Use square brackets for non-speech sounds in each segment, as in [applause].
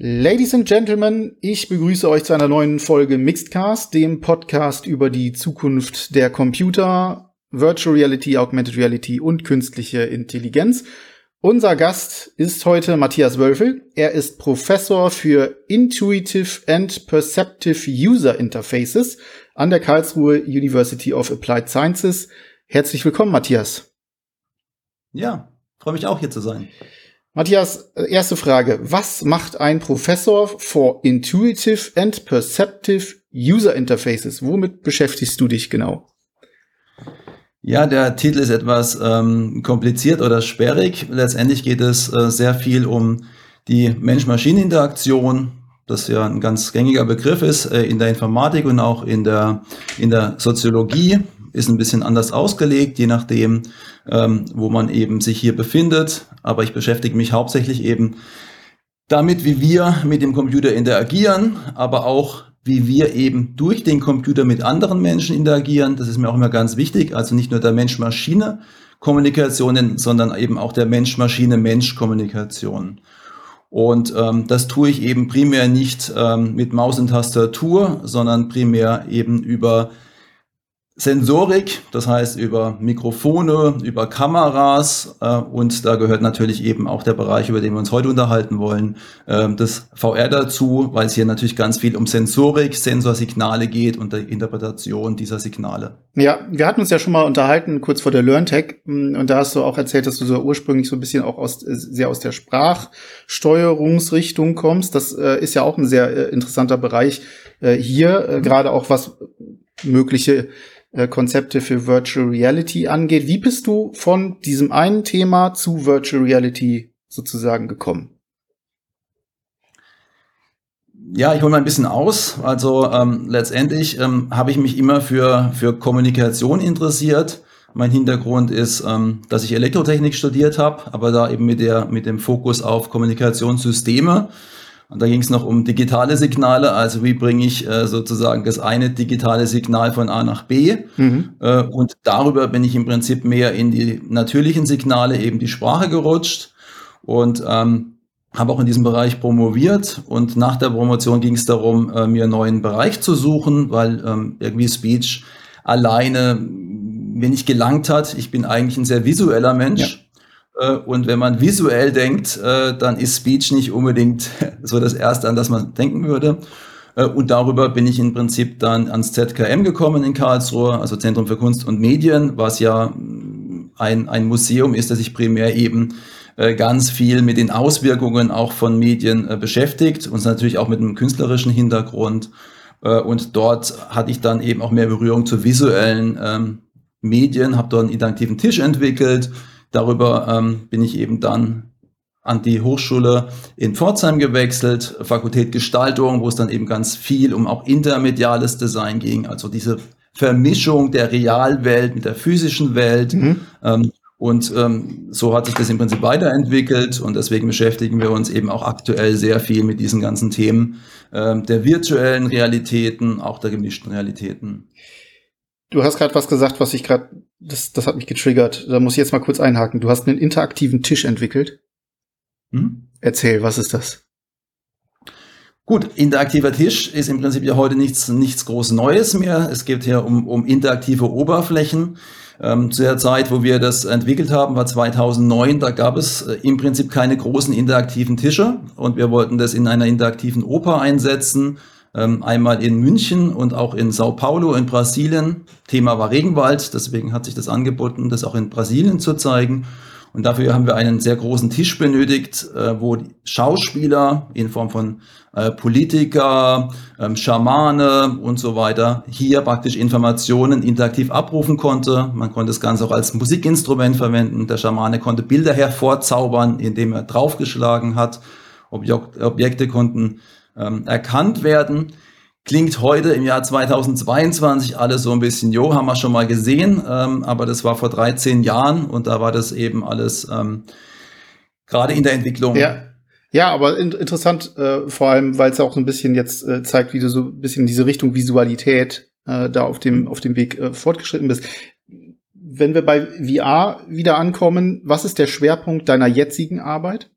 Ladies and Gentlemen, ich begrüße euch zu einer neuen Folge Mixedcast, dem Podcast über die Zukunft der Computer, Virtual Reality, Augmented Reality und künstliche Intelligenz. Unser Gast ist heute Matthias Wölfel. Er ist Professor für Intuitive and Perceptive User Interfaces an der Karlsruhe University of Applied Sciences. Herzlich willkommen, Matthias. Ja, freue mich auch hier zu sein. Matthias, äh, erste Frage. Was macht ein Professor for Intuitive and Perceptive User Interfaces? Womit beschäftigst du dich genau? Ja, der Titel ist etwas ähm, kompliziert oder sperrig. Letztendlich geht es äh, sehr viel um die Mensch-Maschinen-Interaktion, das ja ein ganz gängiger Begriff ist äh, in der Informatik und auch in der, in der Soziologie ist ein bisschen anders ausgelegt, je nachdem, ähm, wo man eben sich hier befindet. Aber ich beschäftige mich hauptsächlich eben damit, wie wir mit dem Computer interagieren, aber auch wie wir eben durch den Computer mit anderen Menschen interagieren. Das ist mir auch immer ganz wichtig. Also nicht nur der Mensch-Maschine-Kommunikation, sondern eben auch der Mensch-Maschine-Mensch-Kommunikation. Und ähm, das tue ich eben primär nicht ähm, mit Maus und Tastatur, sondern primär eben über Sensorik, das heißt über Mikrofone, über Kameras äh, und da gehört natürlich eben auch der Bereich, über den wir uns heute unterhalten wollen, äh, das VR dazu, weil es hier natürlich ganz viel um Sensorik, Sensorsignale geht und der Interpretation dieser Signale. Ja, wir hatten uns ja schon mal unterhalten, kurz vor der LearnTech, mm, und da hast du auch erzählt, dass du so ursprünglich so ein bisschen auch aus, sehr aus der Sprachsteuerungsrichtung kommst. Das äh, ist ja auch ein sehr äh, interessanter Bereich äh, hier, äh, gerade auch was mögliche äh, Konzepte für Virtual Reality angeht. Wie bist du von diesem einen Thema zu Virtual Reality sozusagen gekommen? Ja, ich hole mal ein bisschen aus. Also ähm, letztendlich ähm, habe ich mich immer für, für Kommunikation interessiert. Mein Hintergrund ist, ähm, dass ich Elektrotechnik studiert habe, aber da eben mit, der, mit dem Fokus auf Kommunikationssysteme. Und da ging es noch um digitale Signale, also wie bringe ich äh, sozusagen das eine digitale Signal von A nach B. Mhm. Äh, und darüber bin ich im Prinzip mehr in die natürlichen Signale, eben die Sprache gerutscht. Und ähm, habe auch in diesem Bereich promoviert und nach der Promotion ging es darum, äh, mir einen neuen Bereich zu suchen, weil ähm, irgendwie Speech alleine mir nicht gelangt hat. Ich bin eigentlich ein sehr visueller Mensch. Ja. Äh, und wenn man visuell denkt, äh, dann ist Speech nicht unbedingt [laughs] so das Erste, an das man denken würde. Äh, und darüber bin ich im Prinzip dann ans ZKM gekommen in Karlsruhe, also Zentrum für Kunst und Medien, was ja mm, ein, ein Museum ist, das sich primär eben ganz viel mit den Auswirkungen auch von Medien beschäftigt und natürlich auch mit einem künstlerischen Hintergrund. Und dort hatte ich dann eben auch mehr Berührung zu visuellen ähm, Medien, habe dort einen interaktiven Tisch entwickelt, Darüber ähm, bin ich eben dann an die Hochschule in Pforzheim gewechselt, Fakultät Gestaltung, wo es dann eben ganz viel um auch intermediales Design ging, also diese Vermischung der Realwelt mit der physischen Welt. Mhm. Ähm, und ähm, so hat sich das im Prinzip weiterentwickelt und deswegen beschäftigen wir uns eben auch aktuell sehr viel mit diesen ganzen Themen ähm, der virtuellen Realitäten, auch der gemischten Realitäten. Du hast gerade was gesagt, was ich gerade, das, das hat mich getriggert. Da muss ich jetzt mal kurz einhaken. Du hast einen interaktiven Tisch entwickelt. Hm? Erzähl, was ist das? Gut, interaktiver Tisch ist im Prinzip ja heute nichts, nichts groß Neues mehr. Es geht hier um, um interaktive Oberflächen. Ähm, zu der Zeit, wo wir das entwickelt haben, war 2009. Da gab es äh, im Prinzip keine großen interaktiven Tische und wir wollten das in einer interaktiven Oper einsetzen einmal in München und auch in Sao Paulo in Brasilien. Thema war Regenwald, deswegen hat sich das angeboten, das auch in Brasilien zu zeigen. Und dafür haben wir einen sehr großen Tisch benötigt, äh, wo Schauspieler in Form von äh, Politiker, ähm, Schamane und so weiter hier praktisch Informationen interaktiv abrufen konnte. Man konnte das Ganze auch als Musikinstrument verwenden. Der Schamane konnte Bilder hervorzaubern, indem er draufgeschlagen hat. Objek Objekte konnten ähm, erkannt werden. Klingt heute im Jahr 2022 alles so ein bisschen, jo, haben wir schon mal gesehen, ähm, aber das war vor 13 Jahren und da war das eben alles ähm, gerade in der Entwicklung. Ja. Ja, aber in interessant, äh, vor allem, weil es auch so ein bisschen jetzt äh, zeigt, wie du so ein bisschen in diese Richtung Visualität äh, da auf dem, auf dem Weg äh, fortgeschritten bist. Wenn wir bei VR wieder ankommen, was ist der Schwerpunkt deiner jetzigen Arbeit?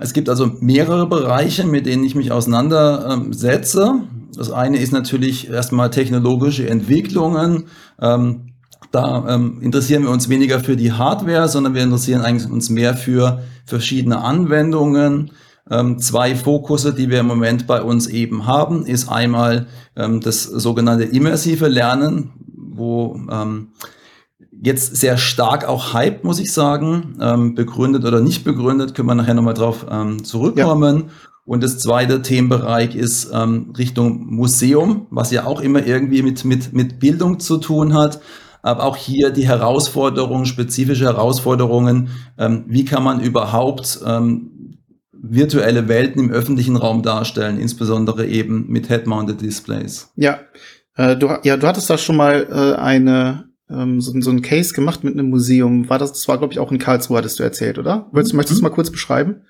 Es gibt also mehrere Bereiche, mit denen ich mich auseinandersetze. Das eine ist natürlich erstmal technologische Entwicklungen. Ähm, da ähm, interessieren wir uns weniger für die Hardware, sondern wir interessieren eigentlich uns mehr für verschiedene Anwendungen. Ähm, zwei Fokusse, die wir im Moment bei uns eben haben, ist einmal ähm, das sogenannte immersive Lernen, wo ähm, jetzt sehr stark auch Hype, muss ich sagen, ähm, begründet oder nicht begründet, können wir nachher nochmal drauf ähm, zurückkommen. Ja. Und das zweite Themenbereich ist ähm, Richtung Museum, was ja auch immer irgendwie mit, mit, mit Bildung zu tun hat. Aber auch hier die Herausforderungen, spezifische Herausforderungen, ähm, wie kann man überhaupt ähm, virtuelle Welten im öffentlichen Raum darstellen, insbesondere eben mit Head-Mounted Displays. Ja, äh, du, ja, du hattest da schon mal äh, eine ähm, so, so ein Case gemacht mit einem Museum. War das, das war, glaube ich, auch in Karlsruhe, hattest du erzählt, oder? Willst, mhm. Möchtest du mal kurz beschreiben?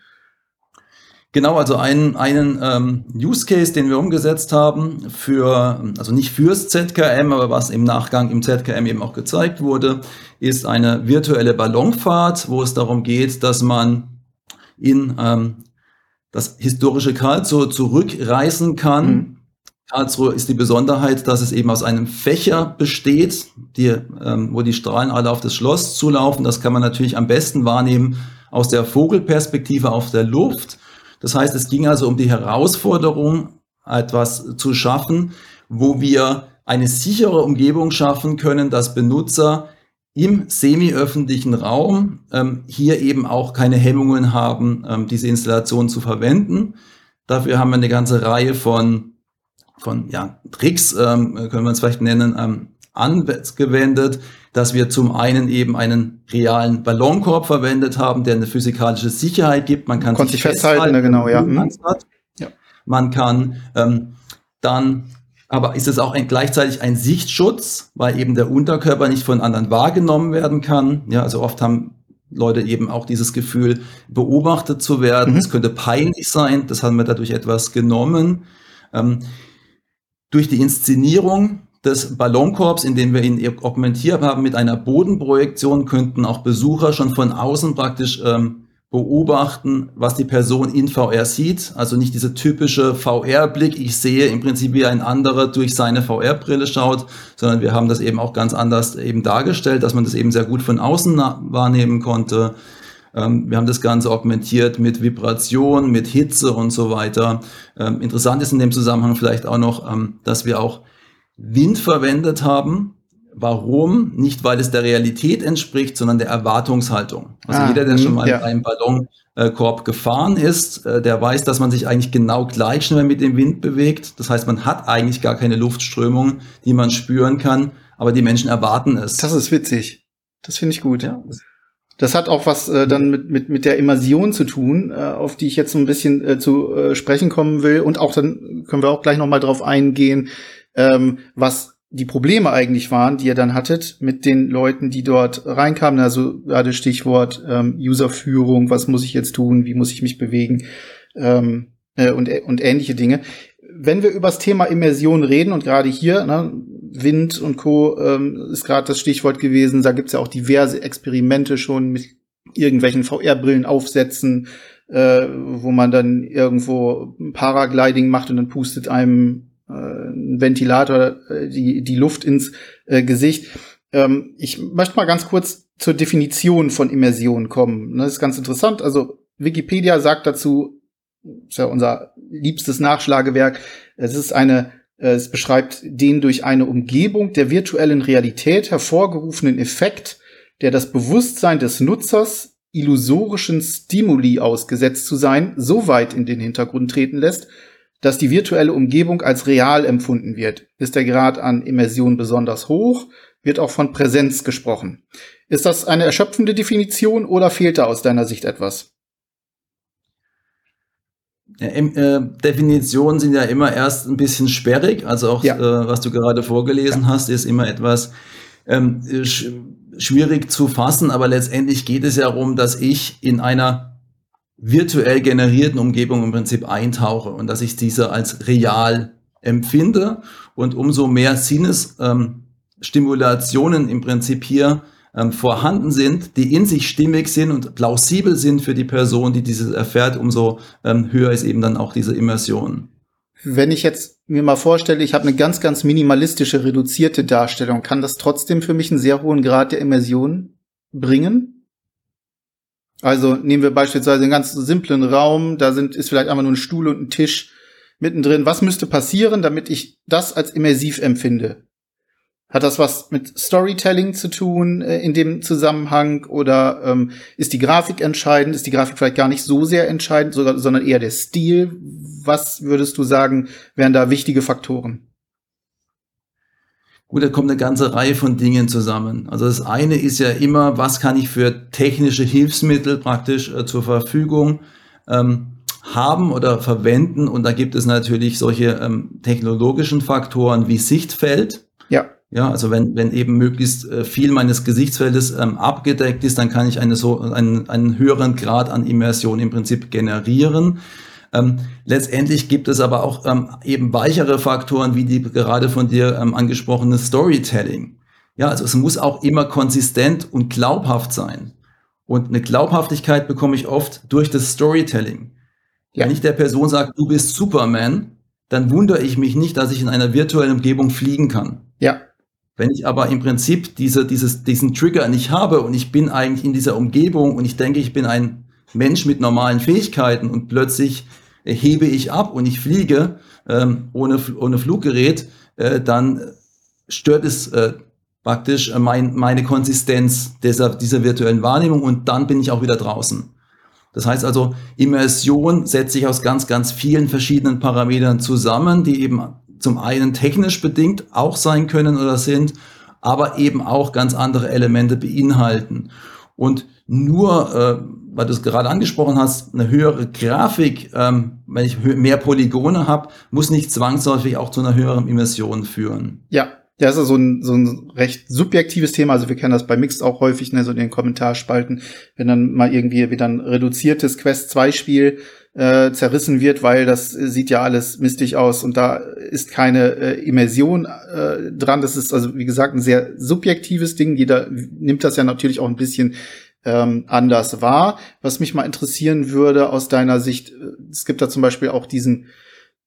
Genau, also einen, einen ähm, Use Case, den wir umgesetzt haben für, also nicht fürs ZKM, aber was im Nachgang im ZKM eben auch gezeigt wurde, ist eine virtuelle Ballonfahrt, wo es darum geht, dass man in ähm, das historische Karlsruhe zurückreisen kann. Mhm. Karlsruhe ist die Besonderheit, dass es eben aus einem Fächer besteht, die, ähm, wo die Strahlen alle auf das Schloss zulaufen. Das kann man natürlich am besten wahrnehmen aus der Vogelperspektive auf der Luft. Das heißt, es ging also um die Herausforderung, etwas zu schaffen, wo wir eine sichere Umgebung schaffen können, dass Benutzer im semi-öffentlichen Raum ähm, hier eben auch keine Hemmungen haben, ähm, diese Installation zu verwenden. Dafür haben wir eine ganze Reihe von, von ja, Tricks, ähm, können wir es vielleicht nennen, ähm, angewendet, dass wir zum einen eben einen realen Ballonkorb verwendet haben, der eine physikalische Sicherheit gibt. Man kann Konnte sich festhalten, festhalten genau, ja. Mhm. ja. Man kann ähm, dann, aber ist es auch ein, gleichzeitig ein Sichtschutz, weil eben der Unterkörper nicht von anderen wahrgenommen werden kann. Ja, also oft haben Leute eben auch dieses Gefühl, beobachtet zu werden. Es mhm. könnte peinlich sein. Das haben wir dadurch etwas genommen. Ähm, durch die Inszenierung des Ballonkorbs, in dem wir ihn augmentiert haben mit einer Bodenprojektion, könnten auch Besucher schon von außen praktisch ähm, beobachten, was die Person in VR sieht. Also nicht dieser typische VR-Blick, ich sehe im Prinzip wie ein anderer durch seine VR-Brille schaut, sondern wir haben das eben auch ganz anders eben dargestellt, dass man das eben sehr gut von außen wahrnehmen konnte. Ähm, wir haben das Ganze augmentiert mit Vibration, mit Hitze und so weiter. Ähm, interessant ist in dem Zusammenhang vielleicht auch noch, ähm, dass wir auch Wind verwendet haben. Warum? Nicht, weil es der Realität entspricht, sondern der Erwartungshaltung. Also ah, jeder, der schon mal ja. mit einem Ballonkorb gefahren ist, äh, der weiß, dass man sich eigentlich genau gleich schnell mit dem Wind bewegt. Das heißt, man hat eigentlich gar keine Luftströmung, die man spüren kann, aber die Menschen erwarten es. Das ist witzig. Das finde ich gut. Ja. Das hat auch was äh, dann mit, mit, mit der Immersion zu tun, äh, auf die ich jetzt so ein bisschen äh, zu äh, sprechen kommen will. Und auch dann können wir auch gleich noch mal drauf eingehen, ähm, was die Probleme eigentlich waren, die ihr dann hattet mit den Leuten, die dort reinkamen. Also gerade Stichwort ähm, Userführung, was muss ich jetzt tun, wie muss ich mich bewegen ähm, äh, und, und ähnliche Dinge. Wenn wir über das Thema Immersion reden und gerade hier, ne, Wind und Co. Ähm, ist gerade das Stichwort gewesen, da gibt's ja auch diverse Experimente schon mit irgendwelchen VR-Brillen aufsetzen, äh, wo man dann irgendwo Paragliding macht und dann pustet einem ein Ventilator äh, die, die Luft ins äh, Gesicht. Ähm, ich möchte mal ganz kurz zur Definition von Immersion kommen. Das ist ganz interessant. Also Wikipedia sagt dazu, ist ja unser liebstes Nachschlagewerk, es ist eine, äh, es beschreibt den durch eine Umgebung der virtuellen Realität hervorgerufenen Effekt, der das Bewusstsein des Nutzers illusorischen Stimuli ausgesetzt zu sein, so weit in den Hintergrund treten lässt, dass die virtuelle Umgebung als real empfunden wird. Ist der Grad an Immersion besonders hoch, wird auch von Präsenz gesprochen. Ist das eine erschöpfende Definition oder fehlt da aus deiner Sicht etwas? Äh, Definitionen sind ja immer erst ein bisschen sperrig, also auch ja. äh, was du gerade vorgelesen ja. hast, ist immer etwas ähm, sch schwierig zu fassen, aber letztendlich geht es ja darum, dass ich in einer virtuell generierten Umgebung im Prinzip eintauche und dass ich diese als real empfinde und umso mehr Sinnesstimulationen ähm, im Prinzip hier ähm, vorhanden sind, die in sich stimmig sind und plausibel sind für die Person, die dieses erfährt, umso ähm, höher ist eben dann auch diese Immersion. Wenn ich jetzt mir mal vorstelle, ich habe eine ganz, ganz minimalistische, reduzierte Darstellung, kann das trotzdem für mich einen sehr hohen Grad der Immersion bringen? Also nehmen wir beispielsweise einen ganz simplen Raum, da sind, ist vielleicht einfach nur ein Stuhl und ein Tisch mittendrin. Was müsste passieren, damit ich das als immersiv empfinde? Hat das was mit Storytelling zu tun äh, in dem Zusammenhang oder ähm, ist die Grafik entscheidend? Ist die Grafik vielleicht gar nicht so sehr entscheidend, sogar, sondern eher der Stil? Was würdest du sagen, wären da wichtige Faktoren? Gut, da kommt eine ganze Reihe von Dingen zusammen. Also das eine ist ja immer, was kann ich für technische Hilfsmittel praktisch äh, zur Verfügung ähm, haben oder verwenden. Und da gibt es natürlich solche ähm, technologischen Faktoren wie Sichtfeld. Ja. Ja, also wenn, wenn eben möglichst äh, viel meines Gesichtsfeldes ähm, abgedeckt ist, dann kann ich eine so, einen, einen höheren Grad an Immersion im Prinzip generieren. Ähm, letztendlich gibt es aber auch ähm, eben weichere Faktoren, wie die gerade von dir ähm, angesprochene Storytelling. Ja, also es muss auch immer konsistent und glaubhaft sein. Und eine Glaubhaftigkeit bekomme ich oft durch das Storytelling. Ja. Wenn ich der Person sage, du bist Superman, dann wundere ich mich nicht, dass ich in einer virtuellen Umgebung fliegen kann. Ja. Wenn ich aber im Prinzip diese, dieses, diesen Trigger nicht habe und ich bin eigentlich in dieser Umgebung und ich denke, ich bin ein Mensch mit normalen Fähigkeiten und plötzlich hebe ich ab und ich fliege ähm, ohne, ohne Fluggerät, äh, dann stört es äh, praktisch mein, meine Konsistenz dieser, dieser virtuellen Wahrnehmung und dann bin ich auch wieder draußen. Das heißt also, Immersion setzt sich aus ganz, ganz vielen verschiedenen Parametern zusammen, die eben zum einen technisch bedingt auch sein können oder sind, aber eben auch ganz andere Elemente beinhalten. Und nur, äh, weil du es gerade angesprochen hast, eine höhere Grafik, ähm, wenn ich mehr Polygone habe, muss nicht zwangsläufig auch zu einer höheren Immersion führen. Ja, ja, ist so ein, so ein recht subjektives Thema. Also wir kennen das bei Mixed auch häufig, ne, so in den Kommentarspalten, wenn dann mal irgendwie wieder ein reduziertes Quest 2 Spiel äh, zerrissen wird, weil das sieht ja alles mistig aus und da ist keine äh, Immersion äh, dran. Das ist also, wie gesagt, ein sehr subjektives Ding. Jeder nimmt das ja natürlich auch ein bisschen ähm, anders wahr. Was mich mal interessieren würde aus deiner Sicht, äh, es gibt da zum Beispiel auch diesen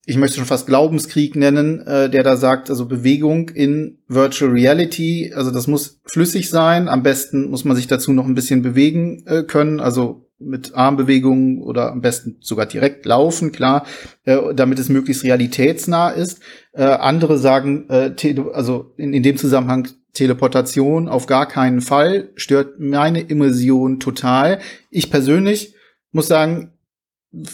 ich möchte schon fast Glaubenskrieg nennen, äh, der da sagt, also Bewegung in Virtual Reality, also das muss flüssig sein. Am besten muss man sich dazu noch ein bisschen bewegen äh, können, also mit Armbewegungen oder am besten sogar direkt laufen, klar, äh, damit es möglichst realitätsnah ist. Äh, andere sagen, äh, also in, in dem Zusammenhang Teleportation auf gar keinen Fall, stört meine Immersion total. Ich persönlich muss sagen,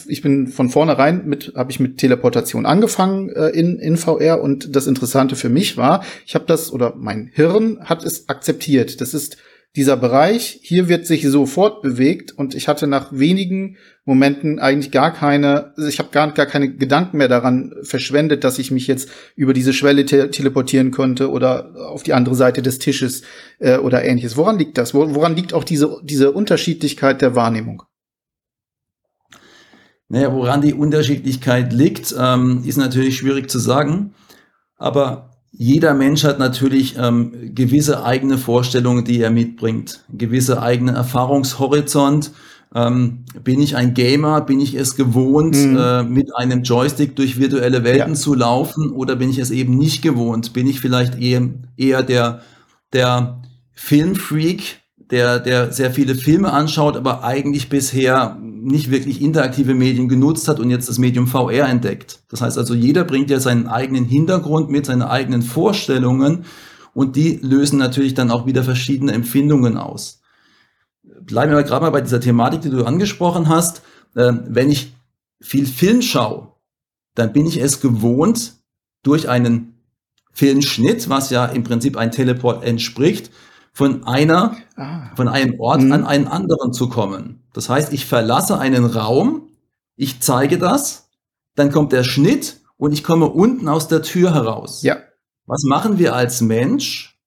ich bin von vornherein mit, habe ich mit Teleportation angefangen äh, in, in VR und das Interessante für mich war, ich habe das oder mein Hirn hat es akzeptiert. Das ist dieser Bereich, hier wird sich sofort bewegt und ich hatte nach wenigen Momenten eigentlich gar keine, also ich habe gar, gar keine Gedanken mehr daran verschwendet, dass ich mich jetzt über diese Schwelle te teleportieren konnte oder auf die andere Seite des Tisches äh, oder ähnliches. Woran liegt das? Woran liegt auch diese, diese Unterschiedlichkeit der Wahrnehmung? Naja, woran die Unterschiedlichkeit liegt, ähm, ist natürlich schwierig zu sagen. Aber jeder Mensch hat natürlich ähm, gewisse eigene Vorstellungen, die er mitbringt, gewisse eigene Erfahrungshorizont. Ähm, bin ich ein Gamer? Bin ich es gewohnt, mhm. äh, mit einem Joystick durch virtuelle Welten ja. zu laufen? Oder bin ich es eben nicht gewohnt? Bin ich vielleicht eher, eher der, der Filmfreak, der, der sehr viele Filme anschaut, aber eigentlich bisher nicht wirklich interaktive Medien genutzt hat und jetzt das Medium VR entdeckt. Das heißt also, jeder bringt ja seinen eigenen Hintergrund mit, seine eigenen Vorstellungen und die lösen natürlich dann auch wieder verschiedene Empfindungen aus. Bleiben wir gerade mal bei dieser Thematik, die du angesprochen hast. Äh, wenn ich viel Film schaue, dann bin ich es gewohnt, durch einen Filmschnitt, was ja im Prinzip ein Teleport entspricht, von einer, ah. von einem Ort mhm. an einen anderen zu kommen. Das heißt, ich verlasse einen Raum, ich zeige das, dann kommt der Schnitt und ich komme unten aus der Tür heraus. Ja. Was machen wir als Mensch?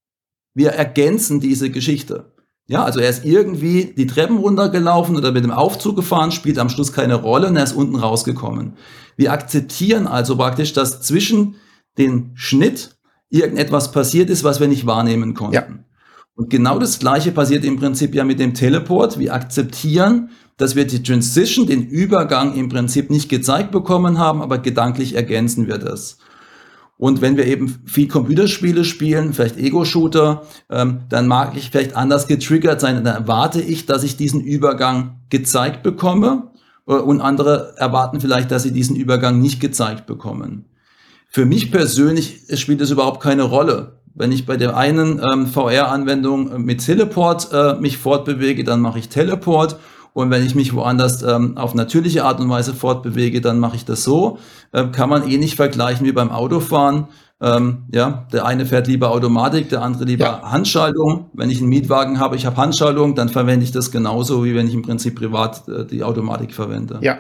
Wir ergänzen diese Geschichte. Ja, also er ist irgendwie die Treppen runtergelaufen oder mit dem Aufzug gefahren, spielt am Schluss keine Rolle und er ist unten rausgekommen. Wir akzeptieren also praktisch, dass zwischen den Schnitt irgendetwas passiert ist, was wir nicht wahrnehmen konnten. Ja. Und genau das Gleiche passiert im Prinzip ja mit dem Teleport. Wir akzeptieren, dass wir die Transition, den Übergang im Prinzip nicht gezeigt bekommen haben, aber gedanklich ergänzen wir das. Und wenn wir eben viel Computerspiele spielen, vielleicht Ego-Shooter, ähm, dann mag ich vielleicht anders getriggert sein. Dann erwarte ich, dass ich diesen Übergang gezeigt bekomme. Äh, und andere erwarten vielleicht, dass sie diesen Übergang nicht gezeigt bekommen. Für mich persönlich spielt es überhaupt keine Rolle. Wenn ich bei der einen ähm, VR-Anwendung äh, mit Teleport äh, mich fortbewege, dann mache ich Teleport. Und wenn ich mich woanders ähm, auf natürliche Art und Weise fortbewege, dann mache ich das so. Ähm, kann man eh nicht vergleichen wie beim Autofahren. Ähm, ja, der eine fährt lieber Automatik, der andere lieber ja. Handschaltung. Wenn ich einen Mietwagen habe, ich habe Handschaltung, dann verwende ich das genauso, wie wenn ich im Prinzip privat äh, die Automatik verwende. Ja,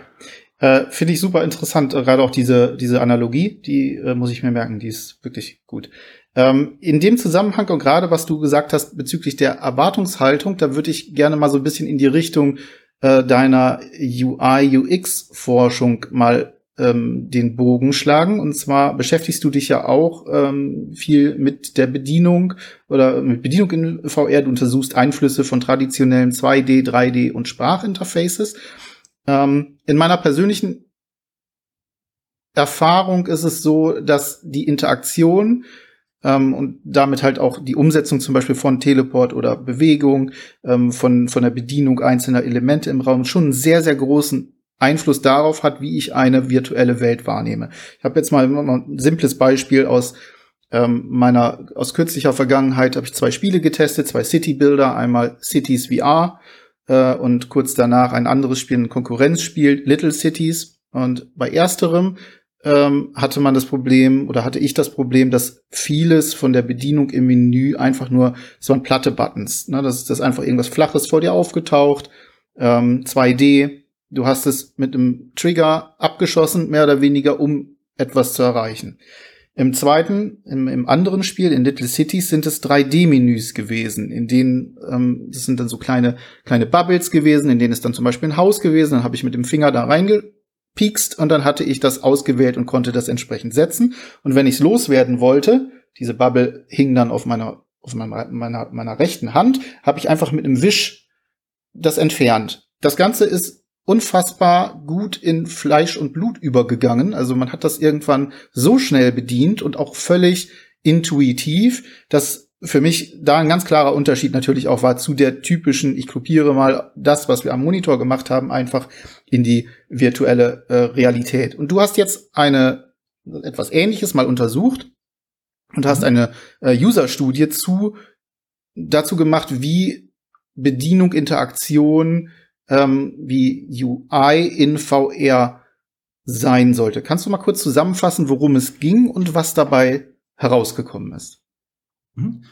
äh, Finde ich super interessant, äh, gerade auch diese, diese Analogie, die äh, muss ich mir merken, die ist wirklich gut. Ähm, in dem Zusammenhang und gerade was du gesagt hast bezüglich der Erwartungshaltung, da würde ich gerne mal so ein bisschen in die Richtung äh, deiner UI-UX-Forschung mal ähm, den Bogen schlagen. Und zwar beschäftigst du dich ja auch ähm, viel mit der Bedienung oder mit Bedienung in VR. Du untersuchst Einflüsse von traditionellen 2D, 3D und Sprachinterfaces. Ähm, in meiner persönlichen Erfahrung ist es so, dass die Interaktion ähm, und damit halt auch die Umsetzung zum Beispiel von Teleport oder Bewegung, ähm, von, von der Bedienung einzelner Elemente im Raum schon einen sehr, sehr großen Einfluss darauf hat, wie ich eine virtuelle Welt wahrnehme. Ich habe jetzt mal ein simples Beispiel aus ähm, meiner aus kürzlicher Vergangenheit habe ich zwei Spiele getestet, zwei City Builder, einmal Cities VR äh, und kurz danach ein anderes Spiel, ein Konkurrenzspiel, Little Cities. Und bei ersterem ähm, hatte man das Problem oder hatte ich das Problem, dass vieles von der Bedienung im Menü einfach nur so ein platte Buttons. Ne? Das ist das einfach irgendwas Flaches vor dir aufgetaucht, ähm, 2D. Du hast es mit einem Trigger abgeschossen, mehr oder weniger, um etwas zu erreichen. Im zweiten, im, im anderen Spiel, in Little Cities, sind es 3D-Menüs gewesen, in denen, ähm, das sind dann so kleine, kleine Bubbles gewesen, in denen ist dann zum Beispiel ein Haus gewesen, dann habe ich mit dem Finger da reingepiekst und dann hatte ich das ausgewählt und konnte das entsprechend setzen. Und wenn ich es loswerden wollte, diese Bubble hing dann auf meiner, auf meiner, meiner, meiner rechten Hand, habe ich einfach mit einem Wisch das entfernt. Das Ganze ist unfassbar gut in Fleisch und Blut übergegangen. Also man hat das irgendwann so schnell bedient und auch völlig intuitiv, dass für mich da ein ganz klarer Unterschied natürlich auch war zu der typischen, ich kopiere mal das, was wir am Monitor gemacht haben, einfach in die virtuelle äh, Realität. Und du hast jetzt eine etwas Ähnliches mal untersucht und hast eine äh, User-Studie zu dazu gemacht, wie Bedienung, Interaktion ähm, wie UI in VR sein sollte. Kannst du mal kurz zusammenfassen, worum es ging und was dabei herausgekommen ist? Mhm.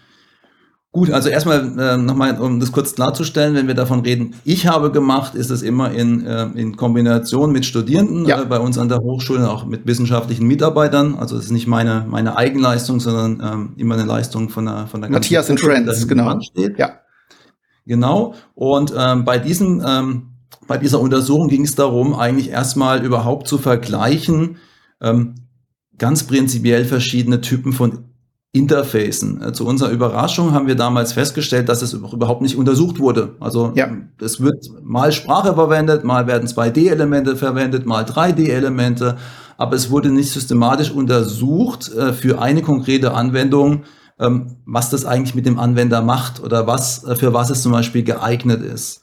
Gut, also erstmal äh, nochmal, um das kurz klarzustellen, wenn wir davon reden, ich habe gemacht, ist es immer in, äh, in Kombination mit Studierenden ja. äh, bei uns an der Hochschule, auch mit wissenschaftlichen Mitarbeitern. Also es ist nicht meine, meine Eigenleistung, sondern ähm, immer eine Leistung von der von der Matthias and Friends, genau. Steht. Ja. Genau. Und ähm, bei diesen, ähm, bei dieser Untersuchung ging es darum, eigentlich erstmal überhaupt zu vergleichen, ähm, ganz prinzipiell verschiedene Typen von Interfacen. Äh, zu unserer Überraschung haben wir damals festgestellt, dass es überhaupt nicht untersucht wurde. Also ja. es wird mal Sprache verwendet, mal werden 2D-Elemente verwendet, mal 3D-Elemente, aber es wurde nicht systematisch untersucht äh, für eine konkrete Anwendung, ähm, was das eigentlich mit dem Anwender macht oder was, äh, für was es zum Beispiel geeignet ist.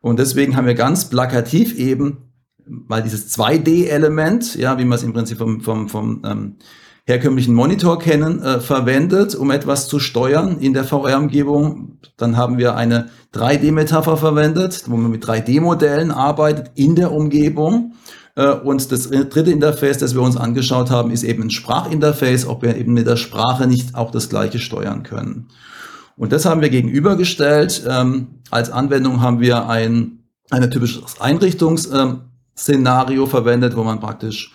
Und deswegen haben wir ganz plakativ eben, weil dieses 2D-Element, ja, wie man es im Prinzip vom, vom, vom ähm, herkömmlichen Monitor kennen, äh, verwendet, um etwas zu steuern in der VR-Umgebung. Dann haben wir eine 3D-Metapher verwendet, wo man mit 3D-Modellen arbeitet in der Umgebung. Äh, und das dritte Interface, das wir uns angeschaut haben, ist eben ein Sprachinterface, ob wir eben mit der Sprache nicht auch das gleiche steuern können. Und das haben wir gegenübergestellt. Ähm, als Anwendung haben wir ein, ein typisches Einrichtungsszenario verwendet, wo man praktisch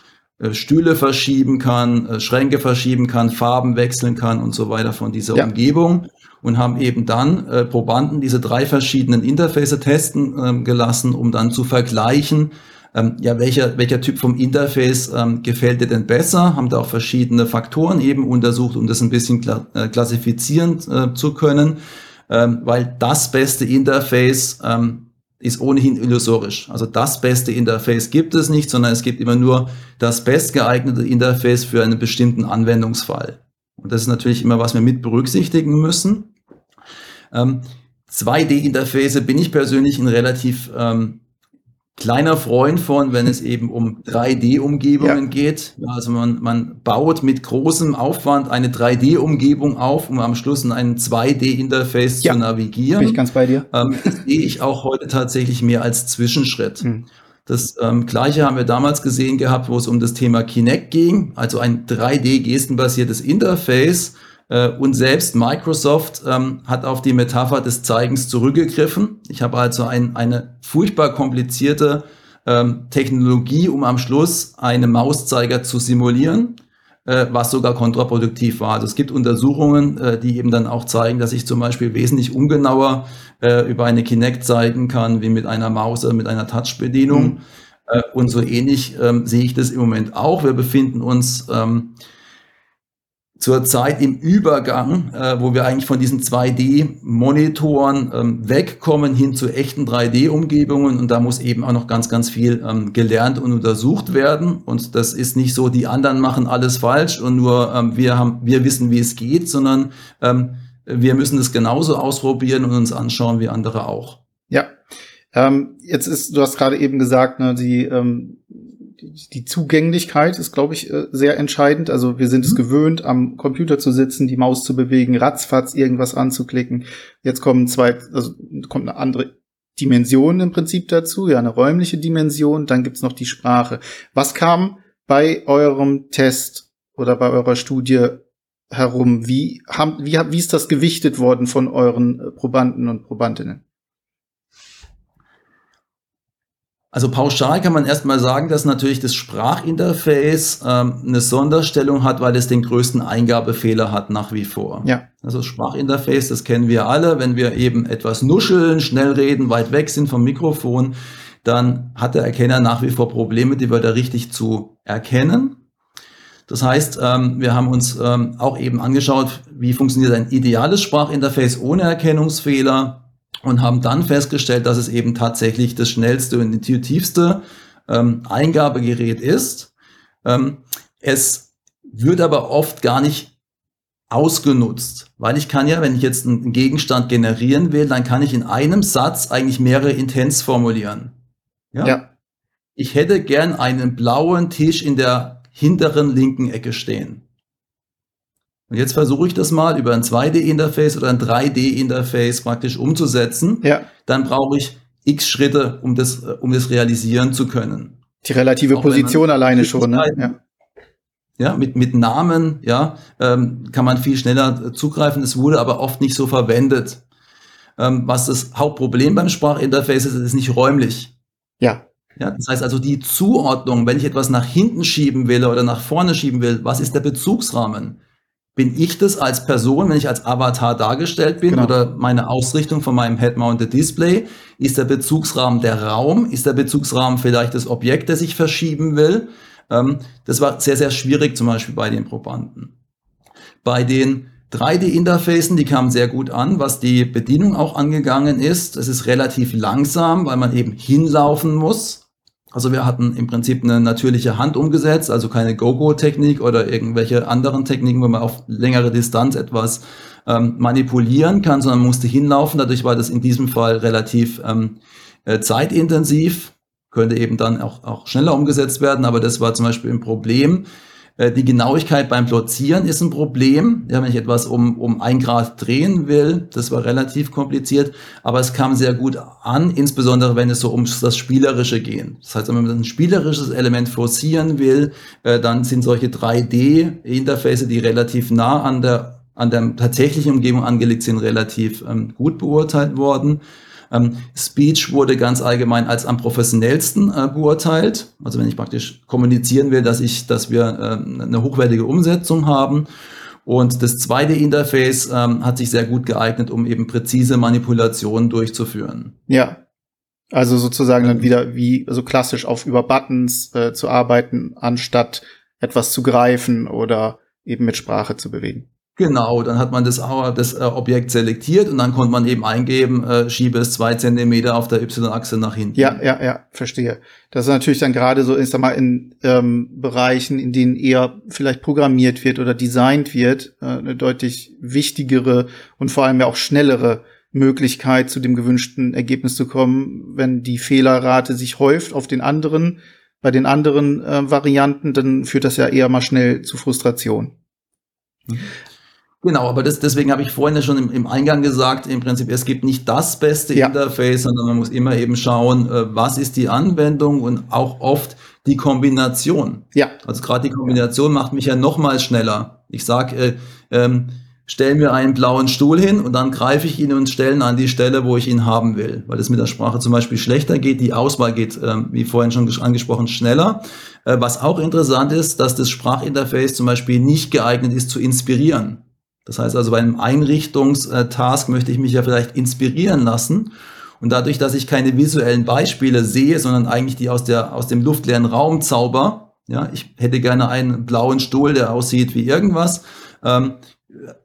Stühle verschieben kann, äh, Schränke verschieben kann, Farben wechseln kann und so weiter von dieser ja. Umgebung und haben eben dann äh, Probanden diese drei verschiedenen Interface testen äh, gelassen, um dann zu vergleichen, ähm, ja, welcher, welcher Typ vom Interface ähm, gefällt dir denn besser? Haben da auch verschiedene Faktoren eben untersucht, um das ein bisschen kla äh, klassifizieren äh, zu können. ähm, weil das beste Interface ähm, ist ohnehin illusorisch. Also das beste Interface gibt es nicht, sondern es gibt immer nur das bestgeeignete Interface für einen bestimmten Anwendungsfall. Und das ist natürlich immer, was wir mit berücksichtigen müssen. Ähm, 2D-Interface bin ich persönlich ein relativ ähm, kleiner Freund von, wenn es eben um 3D-Umgebungen ja. geht. Also man, man baut mit großem Aufwand eine 3D-Umgebung auf, um am Schluss in ein 2D-Interface ja. zu navigieren. Bin ich ganz bei dir. Ähm, sehe ich auch heute tatsächlich mehr als Zwischenschritt. Hm. Das ähm, gleiche haben wir damals gesehen gehabt, wo es um das Thema Kinect ging, also ein 3D-gestenbasiertes Interface und selbst Microsoft ähm, hat auf die Metapher des Zeigens zurückgegriffen. Ich habe also ein, eine furchtbar komplizierte ähm, Technologie, um am Schluss einen Mauszeiger zu simulieren, äh, was sogar kontraproduktiv war. Also es gibt Untersuchungen, äh, die eben dann auch zeigen, dass ich zum Beispiel wesentlich ungenauer äh, über eine Kinect zeigen kann, wie mit einer Maus oder mit einer Touch-Bedienung. Mhm. Äh, und so ähnlich ähm, sehe ich das im Moment auch. Wir befinden uns ähm, zurzeit im Übergang, äh, wo wir eigentlich von diesen 2D-Monitoren ähm, wegkommen hin zu echten 3D-Umgebungen und da muss eben auch noch ganz, ganz viel ähm, gelernt und untersucht werden und das ist nicht so, die anderen machen alles falsch und nur ähm, wir haben, wir wissen, wie es geht, sondern ähm, wir müssen es genauso ausprobieren und uns anschauen wie andere auch. Ja. Ähm, jetzt ist, du hast gerade eben gesagt, ne, die ähm, die Zugänglichkeit ist, glaube ich, äh, sehr entscheidend. Also wir sind es mhm. gewöhnt, am Computer zu sitzen, die Maus zu bewegen, ratzfatz irgendwas anzuklicken. Jetzt kommen zwei, also kommt eine andere Dimension im Prinzip dazu, ja, eine räumliche Dimension. Dann gibt's noch die Sprache. Was kam bei eurem Test oder bei eurer Studie herum? Wie, haben, wie, wie ist das gewichtet worden von euren äh, Probanden und Probandinnen? Also pauschal kann man erstmal sagen, dass natürlich das Sprachinterface ähm, eine Sonderstellung hat, weil es den größten Eingabefehler hat nach wie vor. Ja. Also das Sprachinterface, das kennen wir alle, wenn wir eben etwas nuscheln, schnell reden, weit weg sind vom Mikrofon, dann hat der Erkenner nach wie vor Probleme, die Wörter richtig zu erkennen. Das heißt, ähm, wir haben uns ähm, auch eben angeschaut, wie funktioniert ein ideales Sprachinterface ohne Erkennungsfehler und haben dann festgestellt, dass es eben tatsächlich das schnellste und intuitivste ähm, Eingabegerät ist. Ähm, es wird aber oft gar nicht ausgenutzt, weil ich kann ja, wenn ich jetzt einen Gegenstand generieren will, dann kann ich in einem Satz eigentlich mehrere Intents formulieren. Ja. ja. Ich hätte gern einen blauen Tisch in der hinteren linken Ecke stehen. Und jetzt versuche ich das mal über ein 2D-Interface oder ein 3D-Interface praktisch umzusetzen. Ja. Dann brauche ich x Schritte, um das, um das realisieren zu können. Die relative Auch Position alleine schon, ne? Ja. Ja, mit, mit Namen, ja, ähm, kann man viel schneller zugreifen. Es wurde aber oft nicht so verwendet. Ähm, was das Hauptproblem beim Sprachinterface ist, ist nicht räumlich. Ja. Ja, das heißt also die Zuordnung, wenn ich etwas nach hinten schieben will oder nach vorne schieben will, was ist der Bezugsrahmen? Bin ich das als Person, wenn ich als Avatar dargestellt bin genau. oder meine Ausrichtung von meinem Head-Mounted Display? Ist der Bezugsrahmen der Raum? Ist der Bezugsrahmen vielleicht das Objekt, das ich verschieben will? Ähm, das war sehr, sehr schwierig zum Beispiel bei den Probanden. Bei den 3D-Interfacen, die kamen sehr gut an, was die Bedienung auch angegangen ist. Es ist relativ langsam, weil man eben hinlaufen muss. Also wir hatten im Prinzip eine natürliche Hand umgesetzt, also keine Go-Go-Technik oder irgendwelche anderen Techniken, wo man auf längere Distanz etwas ähm, manipulieren kann, sondern musste hinlaufen. Dadurch war das in diesem Fall relativ ähm, äh, zeitintensiv, könnte eben dann auch, auch schneller umgesetzt werden, aber das war zum Beispiel ein Problem, die Genauigkeit beim Platzieren ist ein Problem. Ja, wenn ich etwas um, um ein Grad drehen will, das war relativ kompliziert, aber es kam sehr gut an, insbesondere wenn es so um das Spielerische geht. Das heißt, wenn man ein spielerisches Element forcieren will, äh, dann sind solche 3D-Interface, die relativ nah an der an der tatsächlichen Umgebung angelegt sind, relativ ähm, gut beurteilt worden. Ähm, Speech wurde ganz allgemein als am professionellsten äh, beurteilt. Also wenn ich praktisch kommunizieren will, dass ich, dass wir äh, eine hochwertige Umsetzung haben. Und das zweite Interface ähm, hat sich sehr gut geeignet, um eben präzise Manipulationen durchzuführen. Ja. Also sozusagen dann wieder wie so klassisch auf über Buttons äh, zu arbeiten, anstatt etwas zu greifen oder eben mit Sprache zu bewegen. Genau, dann hat man das, das äh, Objekt selektiert und dann konnte man eben eingeben, äh, schiebe es zwei Zentimeter auf der Y-Achse nach hinten. Ja, ja, ja, verstehe. Das ist natürlich dann gerade so, sag mal, in ähm, Bereichen, in denen eher vielleicht programmiert wird oder designt wird, äh, eine deutlich wichtigere und vor allem ja auch schnellere Möglichkeit, zu dem gewünschten Ergebnis zu kommen. Wenn die Fehlerrate sich häuft auf den anderen, bei den anderen äh, Varianten, dann führt das ja eher mal schnell zu Frustration. Genau, aber das, deswegen habe ich vorhin ja schon im, im, Eingang gesagt, im Prinzip, es gibt nicht das beste ja. Interface, sondern man muss immer eben schauen, äh, was ist die Anwendung und auch oft die Kombination. Ja. Also gerade die Kombination macht mich ja nochmal schneller. Ich sage, äh, ähm, stell mir einen blauen Stuhl hin und dann greife ich ihn und stelle ihn an die Stelle, wo ich ihn haben will, weil es mit der Sprache zum Beispiel schlechter geht. Die Auswahl geht, äh, wie vorhin schon angesprochen, schneller. Äh, was auch interessant ist, dass das Sprachinterface zum Beispiel nicht geeignet ist zu inspirieren. Das heißt also, bei einem Einrichtungstask möchte ich mich ja vielleicht inspirieren lassen. Und dadurch, dass ich keine visuellen Beispiele sehe, sondern eigentlich die aus, der, aus dem luftleeren Raum zauber, ja, ich hätte gerne einen blauen Stuhl, der aussieht wie irgendwas, ähm,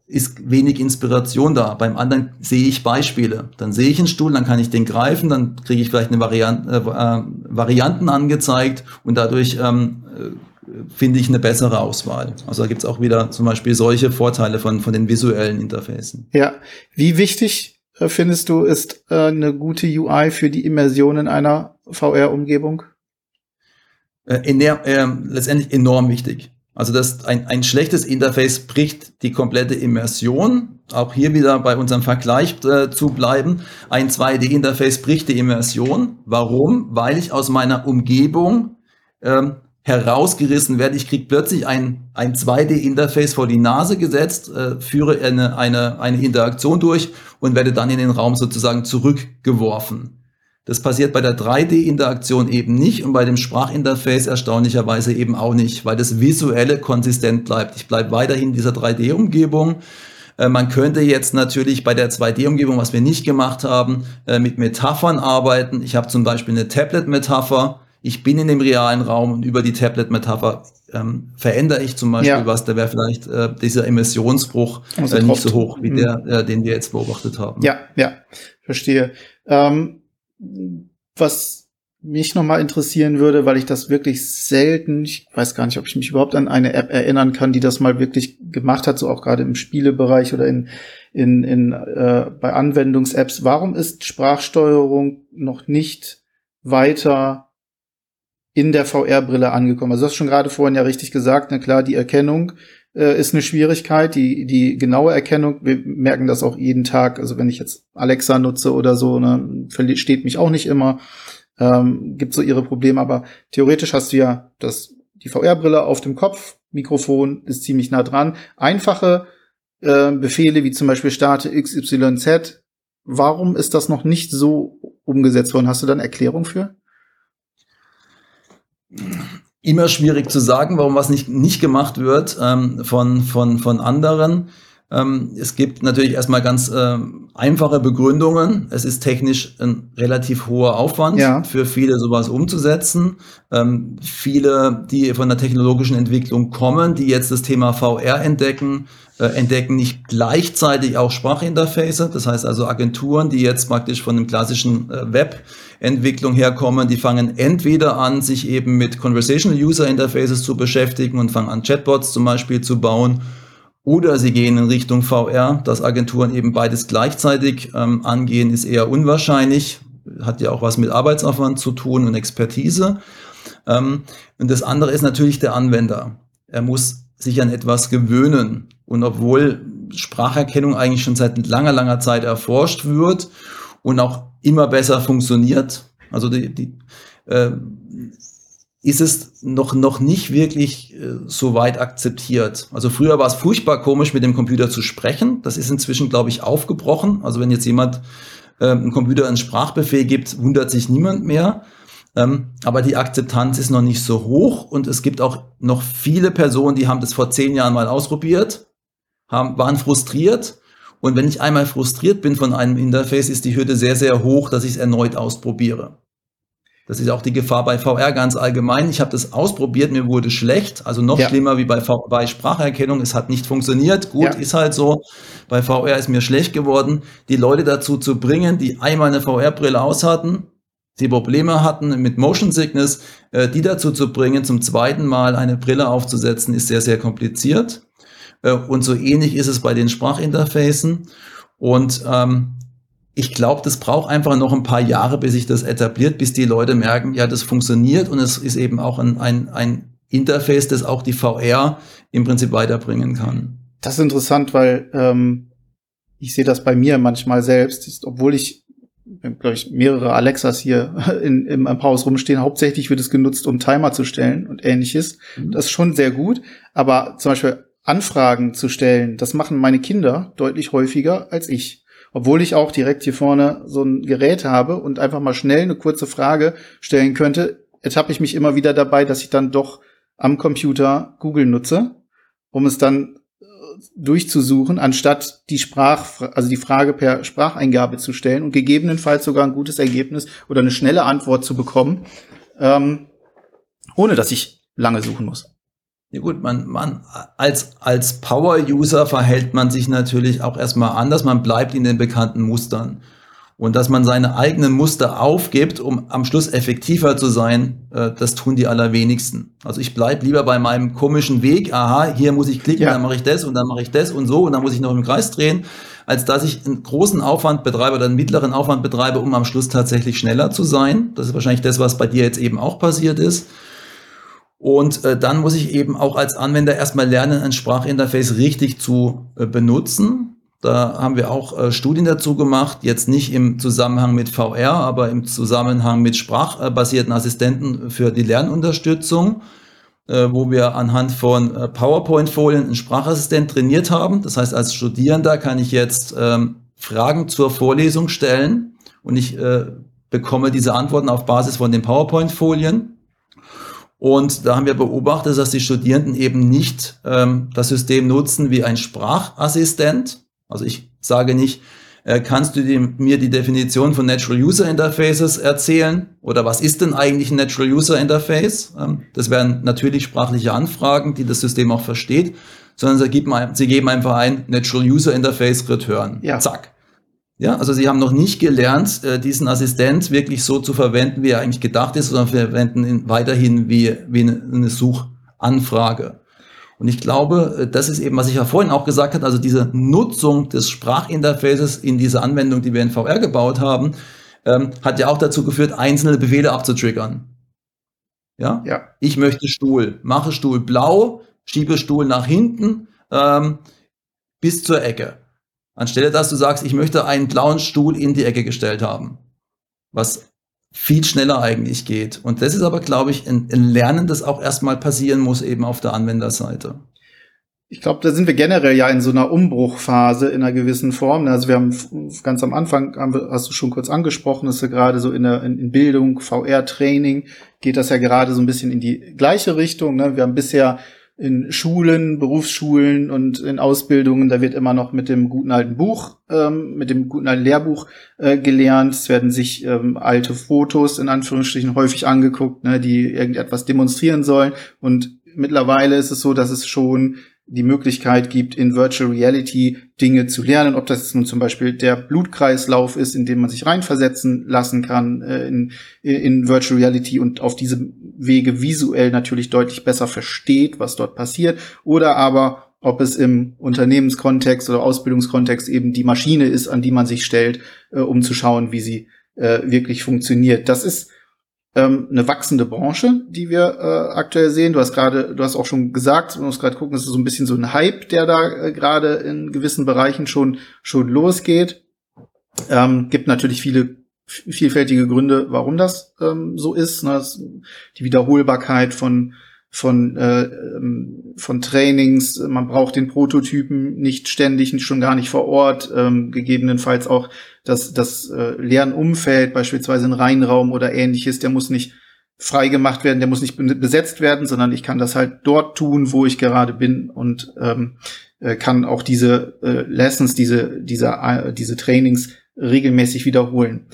ist wenig Inspiration da. Beim anderen sehe ich Beispiele. Dann sehe ich einen Stuhl, dann kann ich den greifen, dann kriege ich vielleicht eine Variante, äh, äh, Varianten angezeigt und dadurch ähm, finde ich eine bessere Auswahl. Also da gibt es auch wieder zum Beispiel solche Vorteile von, von den visuellen Interfacen. Ja, wie wichtig äh, findest du ist äh, eine gute UI für die Immersion in einer VR-Umgebung? Äh, äh, letztendlich enorm wichtig. Also das ein, ein schlechtes Interface bricht die komplette Immersion. Auch hier wieder bei unserem Vergleich äh, zu bleiben. Ein 2D-Interface bricht die Immersion. Warum? Weil ich aus meiner Umgebung ähm, herausgerissen werde. Ich kriege plötzlich ein, ein 2D-Interface vor die Nase gesetzt, äh, führe eine, eine, eine Interaktion durch und werde dann in den Raum sozusagen zurückgeworfen. Das passiert bei der 3D-Interaktion eben nicht und bei dem Sprachinterface erstaunlicherweise eben auch nicht, weil das Visuelle konsistent bleibt. Ich bleibe weiterhin in dieser 3D-Umgebung. Äh, man könnte jetzt natürlich bei der 2D-Umgebung, was wir nicht gemacht haben, äh, mit Metaphern arbeiten. Ich habe zum Beispiel eine Tablet-Metapher ich bin in dem realen Raum und über die Tablet-Metapher ähm, verändere ich zum Beispiel ja. was, da wäre vielleicht äh, dieser Emissionsbruch also äh, nicht so hoch wie mhm. der, äh, den wir jetzt beobachtet haben. Ja, ja, verstehe. Ähm, was mich nochmal interessieren würde, weil ich das wirklich selten, ich weiß gar nicht, ob ich mich überhaupt an eine App erinnern kann, die das mal wirklich gemacht hat, so auch gerade im Spielebereich oder in, in, in äh, bei Anwendungs-Apps. Warum ist Sprachsteuerung noch nicht weiter in der VR-Brille angekommen. Also du hast schon gerade vorhin ja richtig gesagt, na klar, die Erkennung äh, ist eine Schwierigkeit, die, die genaue Erkennung, wir merken das auch jeden Tag, also wenn ich jetzt Alexa nutze oder so, ne, versteht mich auch nicht immer, ähm, gibt so ihre Probleme, aber theoretisch hast du ja das, die VR-Brille auf dem Kopf, Mikrofon ist ziemlich nah dran, einfache äh, Befehle wie zum Beispiel starte XYZ, warum ist das noch nicht so umgesetzt worden? Hast du da eine Erklärung für? Immer schwierig zu sagen, warum was nicht, nicht gemacht wird ähm, von, von, von anderen. Ähm, es gibt natürlich erstmal ganz äh, einfache Begründungen. Es ist technisch ein relativ hoher Aufwand ja. für viele, sowas umzusetzen. Ähm, viele, die von der technologischen Entwicklung kommen, die jetzt das Thema VR entdecken, äh, entdecken nicht gleichzeitig auch Sprachinterface. Das heißt also Agenturen, die jetzt praktisch von dem klassischen äh, Webentwicklung herkommen, die fangen entweder an, sich eben mit Conversational User Interfaces zu beschäftigen und fangen an, Chatbots zum Beispiel zu bauen. Oder sie gehen in Richtung VR, dass Agenturen eben beides gleichzeitig ähm, angehen, ist eher unwahrscheinlich. Hat ja auch was mit Arbeitsaufwand zu tun und Expertise. Ähm, und das andere ist natürlich der Anwender. Er muss sich an etwas gewöhnen. Und obwohl Spracherkennung eigentlich schon seit langer, langer Zeit erforscht wird und auch immer besser funktioniert, also die, die äh, ist es noch, noch nicht wirklich äh, so weit akzeptiert. Also früher war es furchtbar komisch, mit dem Computer zu sprechen. Das ist inzwischen, glaube ich, aufgebrochen. Also wenn jetzt jemand äh, einem Computer einen Sprachbefehl gibt, wundert sich niemand mehr. Ähm, aber die Akzeptanz ist noch nicht so hoch und es gibt auch noch viele Personen, die haben das vor zehn Jahren mal ausprobiert, haben, waren frustriert. Und wenn ich einmal frustriert bin von einem Interface, ist die Hürde sehr, sehr hoch, dass ich es erneut ausprobiere. Das ist auch die Gefahr bei VR ganz allgemein. Ich habe das ausprobiert, mir wurde schlecht, also noch Ja. schlimmer wie bei, v bei Spracherkennung. Es hat nicht funktioniert. Gut, Ja. ist halt so. Bei VR ist mir schlecht geworden. Die Leute dazu zu bringen, die einmal eine VR-Brille aus hatten, die Probleme hatten mit Motion Sickness, äh, die dazu zu bringen, zum zweiten Mal eine Brille aufzusetzen, ist sehr, sehr kompliziert. Äh, und so ähnlich ist es bei den Sprachinterfacen. Und ähm, ich glaube, das braucht einfach noch ein paar Jahre, bis sich das etabliert, bis die Leute merken, ja, das funktioniert und es ist eben auch ein, ein, ein Interface, das auch die VR im Prinzip weiterbringen kann. Das ist interessant, weil ähm, ich sehe das bei mir manchmal selbst, ist, obwohl ich, glaube ich, mehrere Alexas hier [laughs] in, im, im Haus rumstehen. Hauptsächlich wird es genutzt, um Timer zu stellen und ähnliches. Das ist schon sehr gut. Aber zum Beispiel Anfragen zu stellen, das machen meine Kinder deutlich häufiger als ich. Obwohl ich auch direkt hier vorne so ein Gerät habe und einfach mal schnell eine kurze Frage stellen könnte, ertappe ich mich immer wieder dabei, dass ich dann doch am Computer Google nutze, um es dann äh, durchzusuchen, anstatt die Sprach, also die Frage per Spracheingabe zu stellen und gegebenenfalls sogar ein gutes Ergebnis oder eine schnelle Antwort zu bekommen, ähm, ohne dass ich lange suchen muss. Ja gut, man, man als, als Power-User verhält man sich natürlich auch erstmal anders, man bleibt in den bekannten Mustern. Und dass man seine eigenen Muster aufgibt, um am Schluss effektiver zu sein, äh, das tun die allerwenigsten. Also ich bleib lieber bei meinem komischen Weg, aha, hier muss ich klicken, Ja. dann mache ich das und dann mache ich das und so und dann muss ich noch im Kreis drehen, als dass ich einen großen Aufwand betreibe oder einen mittleren Aufwand betreibe, um am Schluss tatsächlich schneller zu sein. Das ist wahrscheinlich das, was bei dir jetzt eben auch passiert ist. Und äh, dann muss ich eben auch als Anwender erstmal lernen, ein Sprachinterface richtig zu äh, benutzen. Da haben wir auch äh, Studien dazu gemacht, jetzt nicht im Zusammenhang mit VR, aber im Zusammenhang mit sprachbasierten Assistenten für die Lernunterstützung, äh, wo wir anhand von äh, PowerPoint-Folien einen Sprachassistent trainiert haben. Das heißt, als Studierender kann ich jetzt ähm, Fragen zur Vorlesung stellen und ich äh, bekomme diese Antworten auf Basis von den PowerPoint-Folien. Und da haben wir beobachtet, dass die Studierenden eben nicht ähm, das System nutzen wie ein Sprachassistent. Also ich sage nicht, äh, kannst du die, mir die Definition von Natural User Interfaces erzählen? Oder was ist denn eigentlich ein Natural User Interface? Ähm, das wären natürlich sprachliche Anfragen, die das System auch versteht, sondern sie geben, ein- sie geben einfach ein Natural User Interface Return. Ja. Zack. Ja, also sie haben noch nicht gelernt, äh, diesen Assistent wirklich so zu verwenden, wie er eigentlich gedacht ist, sondern verwenden ihn weiterhin wie, wie eine, Suchanfrage. Und ich glaube, äh, das ist eben, was ich ja vorhin auch gesagt habe, also diese Nutzung des Sprachinterfaces in diese Anwendung, die wir in VR gebaut haben, ähm, hat ja auch dazu geführt, einzelne Befehle abzutriggern. Ja? Ja. Ich möchte Stuhl, mache Stuhl blau, schiebe Stuhl nach hinten ähm, bis zur Ecke. Anstelle, dass du sagst, ich möchte einen blauen Stuhl in die Ecke gestellt haben. Was viel schneller eigentlich geht. Und das ist aber, glaube ich, ein, ein Lernen, das auch erstmal passieren muss, eben auf der Anwenderseite. Ich glaube, da sind wir generell ja in so einer Umbruchphase in einer gewissen Form. Also wir haben ganz am Anfang, hast du schon kurz angesprochen, dass wir gerade so in der in Bildung, VR-Training, geht das ja gerade so ein bisschen in die gleiche Richtung. Ne? Wir haben bisher in Schulen, Berufsschulen und in Ausbildungen, da wird immer noch mit dem guten alten Buch, ähm, mit dem guten alten Lehrbuch äh, gelernt. Es werden sich ähm, alte Fotos in Anführungsstrichen häufig angeguckt, ne, die irgendetwas demonstrieren sollen. Und mittlerweile ist es so, dass es schon die Möglichkeit gibt, in Virtual Reality Dinge zu lernen, ob das nun zum Beispiel der Blutkreislauf ist, in den man sich reinversetzen lassen kann äh, in, in Virtual Reality und auf diese Wege visuell natürlich deutlich besser versteht, was dort passiert, oder aber ob es im Unternehmenskontext oder Ausbildungskontext eben die Maschine ist, an die man sich stellt, äh, um zu schauen, wie sie äh, wirklich funktioniert. Das ist ähm, eine wachsende Branche, die wir äh, aktuell sehen. Du hast gerade, du hast auch schon gesagt, man muss gerade gucken, es ist so ein bisschen so ein Hype, der da äh, gerade in gewissen Bereichen schon schon losgeht. Ähm, gibt natürlich viele vielfältige Gründe, warum das ähm, so ist. Ne? Die Wiederholbarkeit von von äh, ähm, von Trainings. Man braucht den Prototypen nicht ständig, schon gar nicht vor Ort. Ähm, gegebenenfalls auch das das äh, Lernumfeld, beispielsweise ein Reinraum oder ähnliches, der muss nicht frei gemacht werden, der muss nicht be- besetzt werden, sondern ich kann das halt dort tun, wo ich gerade bin und ähm, äh, kann auch diese äh, Lessons, diese diese äh, diese Trainings regelmäßig wiederholen.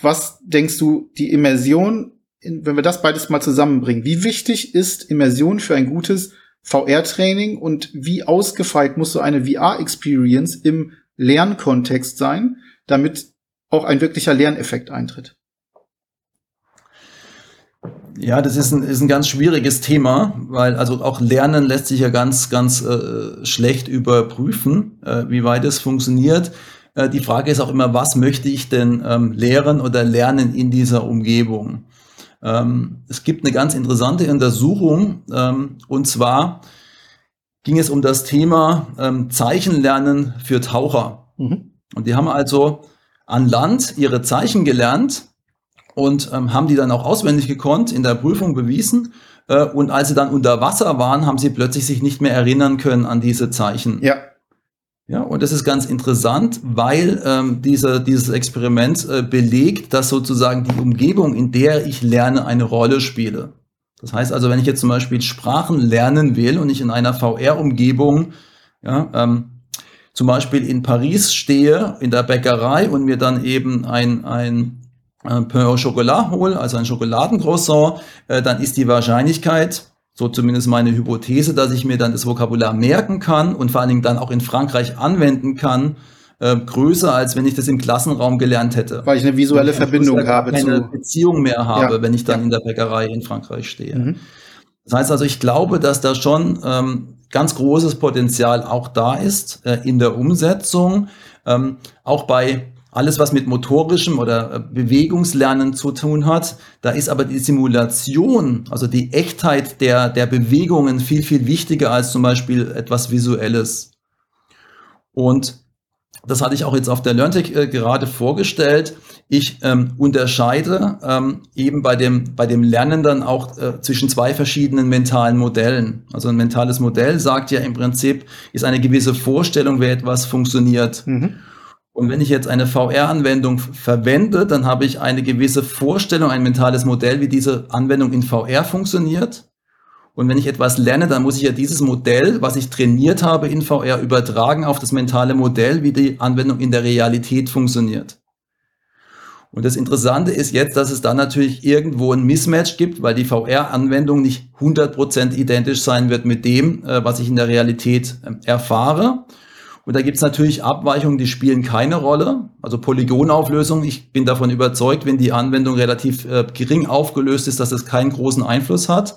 was denkst du, die Immersion, wenn wir das beides mal zusammenbringen, wie wichtig ist Immersion für ein gutes VR-Training und wie ausgefeilt muss so eine VR-Experience im Lernkontext sein, damit auch ein wirklicher Lerneffekt eintritt? Ja, das ist ein, ist ein ganz schwieriges Thema, weil also auch Lernen lässt sich ja ganz, ganz äh, schlecht überprüfen, äh, wie weit es funktioniert. Äh, die Frage ist auch immer, was möchte ich denn ähm, lehren oder lernen in dieser Umgebung? Ähm, es gibt eine ganz interessante Untersuchung ähm, und zwar ging es um das Thema ähm, Zeichenlernen für Taucher. Mhm. Und die haben also an Land ihre Zeichen gelernt und haben die dann auch auswendig gekonnt, in der Prüfung bewiesen. Äh, und als sie dann unter Wasser waren, haben sie plötzlich sich nicht mehr erinnern können an diese Zeichen. Ja. Ja, und das ist ganz interessant, weil ähm, diese, dieses Experiment äh, belegt, dass sozusagen die Umgebung, in der ich lerne, eine Rolle spiele. Das heißt also, wenn ich jetzt zum Beispiel Sprachen lernen will und ich in einer VR-Umgebung ja, ähm, zum Beispiel in Paris stehe, in der Bäckerei und mir dann eben ein, ein äh, Pain au Chocolat hole, also ein Schokoladencroissant, äh, dann ist die Wahrscheinlichkeit, so zumindest meine Hypothese, dass ich mir dann das Vokabular merken kann und vor allen Dingen dann auch in Frankreich anwenden kann, äh, größer, als wenn ich das im Klassenraum gelernt hätte. Weil ich eine visuelle Verbindung habe. Keine zu Beziehung mehr habe, ja. wenn ich dann ja. in der Bäckerei in Frankreich stehe. Mhm. Das heißt also, ich glaube, dass da schon ähm, ganz großes Potenzial auch da ist äh, in der Umsetzung. Ähm, auch bei alles, was mit motorischem oder äh, Bewegungslernen zu tun hat. Da ist aber die Simulation, also die Echtheit der, der Bewegungen viel, viel wichtiger als zum Beispiel etwas Visuelles. Und das hatte ich auch jetzt auf der LearnTech äh, gerade vorgestellt. Ich ähm, unterscheide ähm, eben bei dem, bei dem Lernen dann auch äh, zwischen zwei verschiedenen mentalen Modellen. Also ein mentales Modell sagt ja im Prinzip, ist eine gewisse Vorstellung, wie etwas funktioniert. Mhm. Und wenn ich jetzt eine VR-Anwendung verwende, dann habe ich eine gewisse Vorstellung, ein mentales Modell, wie diese Anwendung in VR funktioniert. Und wenn ich etwas lerne, dann muss ich ja dieses Modell, was ich trainiert habe in VR, übertragen auf das mentale Modell, wie die Anwendung in der Realität funktioniert. Und das Interessante ist jetzt, dass es dann natürlich irgendwo ein Mismatch gibt, weil die VR-Anwendung nicht 100% identisch sein wird mit dem, äh, was ich in der Realität ähm, erfahre. Und da gibt es natürlich Abweichungen, die spielen keine Rolle. Also Polygonauflösung, ich bin davon überzeugt, wenn die Anwendung relativ äh, gering aufgelöst ist, dass es keinen großen Einfluss hat.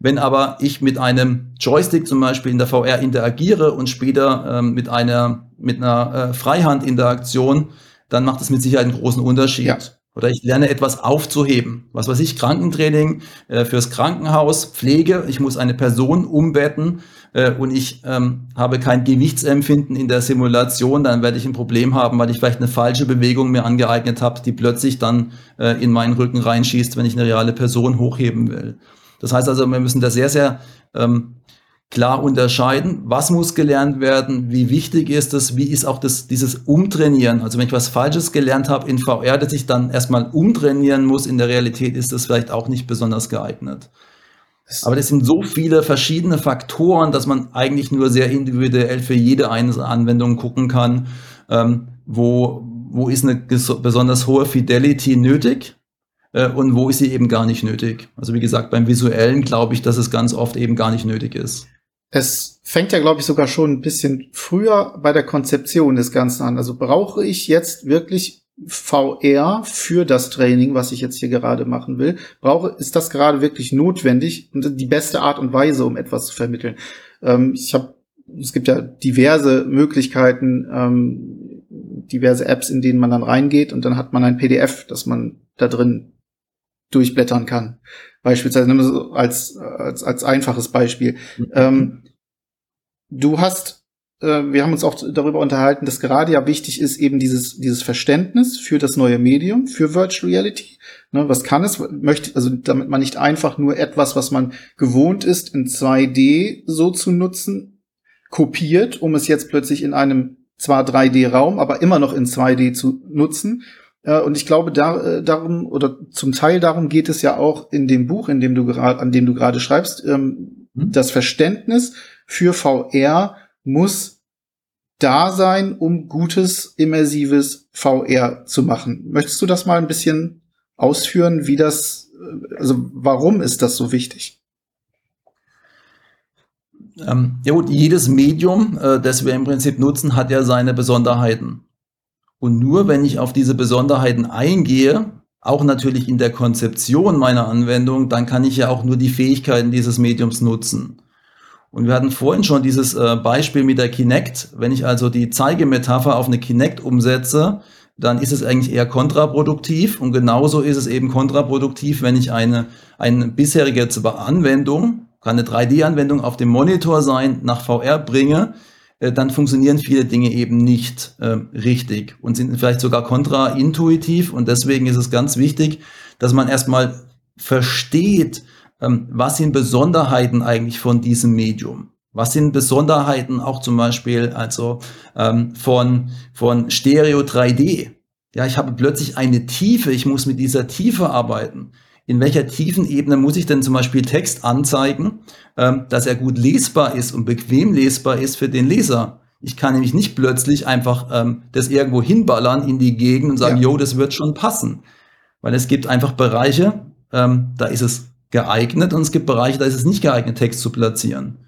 Wenn aber ich mit einem Joystick zum Beispiel in der VR interagiere und später ähm, mit einer, mit einer äh, Freihand-Interaktion, dann macht es mit Sicherheit einen großen Unterschied. Ja. Oder ich lerne etwas aufzuheben. Was weiß ich, Krankentraining äh, fürs Krankenhaus, Pflege. Ich muss eine Person umbetten äh, und ich ähm, habe kein Gewichtsempfinden in der Simulation, dann werde ich ein Problem haben, weil ich vielleicht eine falsche Bewegung mir angeeignet habe, die plötzlich dann äh, in meinen Rücken reinschießt, wenn ich eine reale Person hochheben will. Das heißt also, wir müssen da sehr, sehr ähm, klar unterscheiden, was muss gelernt werden, wie wichtig ist es, wie ist auch das, dieses Umtrainieren. Also wenn ich was Falsches gelernt habe in VR, dass ich dann erstmal umtrainieren muss, in der Realität ist das vielleicht auch nicht besonders geeignet. Aber das sind so viele verschiedene Faktoren, dass man eigentlich nur sehr individuell für jede einzelne Anwendung gucken kann, ähm, wo, wo ist eine besonders hohe Fidelity nötig äh, und wo ist sie eben gar nicht nötig. Also wie gesagt, beim visuellen glaube ich, dass es ganz oft eben gar nicht nötig ist. Es fängt ja, glaube ich, sogar schon ein bisschen früher bei der Konzeption des Ganzen an. Also brauche ich jetzt wirklich VR für das Training, was ich jetzt hier gerade machen will? Brauche, ist das gerade wirklich notwendig und die beste Art und Weise, um etwas zu vermitteln? Ähm, ich habe, es gibt ja diverse Möglichkeiten, ähm, diverse Apps, in denen man dann reingeht und dann hat man ein PDF, das man da drin durchblättern kann. Beispielsweise als, als, als einfaches Beispiel. Mhm. Ähm, du hast, wir haben uns auch darüber unterhalten, dass gerade ja wichtig ist eben dieses, dieses Verständnis für das neue Medium, für Virtual Reality. Ne, was kann es? Möchte, also damit man nicht einfach nur etwas, was man gewohnt ist, in 2D so zu nutzen, kopiert, um es jetzt plötzlich in einem zwar 3D-Raum, aber immer noch in 2D zu nutzen, äh, und ich glaube, da, äh, darum oder zum Teil darum geht es ja auch in dem Buch, in dem du gerade, an dem du gerade schreibst. Ähm, mhm. Das Verständnis für VR muss da sein, um gutes, immersives VR zu machen. Möchtest du das mal ein bisschen ausführen, wie das, also warum ist das so wichtig? Ähm, ja gut, jedes Medium, äh, das wir im Prinzip nutzen, hat ja seine Besonderheiten. Und nur wenn ich auf diese Besonderheiten eingehe, auch natürlich in der Konzeption meiner Anwendung, dann kann ich ja auch nur die Fähigkeiten dieses Mediums nutzen. Und wir hatten vorhin schon dieses äh, Beispiel mit der Kinect. Wenn ich also die Zeigemetapher auf eine Kinect umsetze, dann ist es eigentlich eher kontraproduktiv. Und genauso ist es eben kontraproduktiv, wenn ich eine, eine bisherige Anwendung, kann eine 3D-Anwendung auf dem Monitor sein, nach VR bringe, äh, dann funktionieren viele Dinge eben nicht äh, richtig und sind vielleicht sogar kontraintuitiv. Und deswegen ist es ganz wichtig, dass man erstmal versteht, ähm, was sind Besonderheiten eigentlich von diesem Medium. Was sind Besonderheiten auch zum Beispiel also ähm, von, von Stereo 3D? Ja, ich habe plötzlich eine Tiefe, ich muss mit dieser Tiefe arbeiten in welcher tiefen Ebene muss ich denn zum Beispiel Text anzeigen, ähm, dass er gut lesbar ist und bequem lesbar ist für den Leser. Ich kann nämlich nicht plötzlich einfach ähm, das irgendwo hinballern in die Gegend und sagen, ja. jo, das wird schon passen. Weil es gibt einfach Bereiche, ähm, da ist es geeignet und es gibt Bereiche, da ist es nicht geeignet, Text zu platzieren.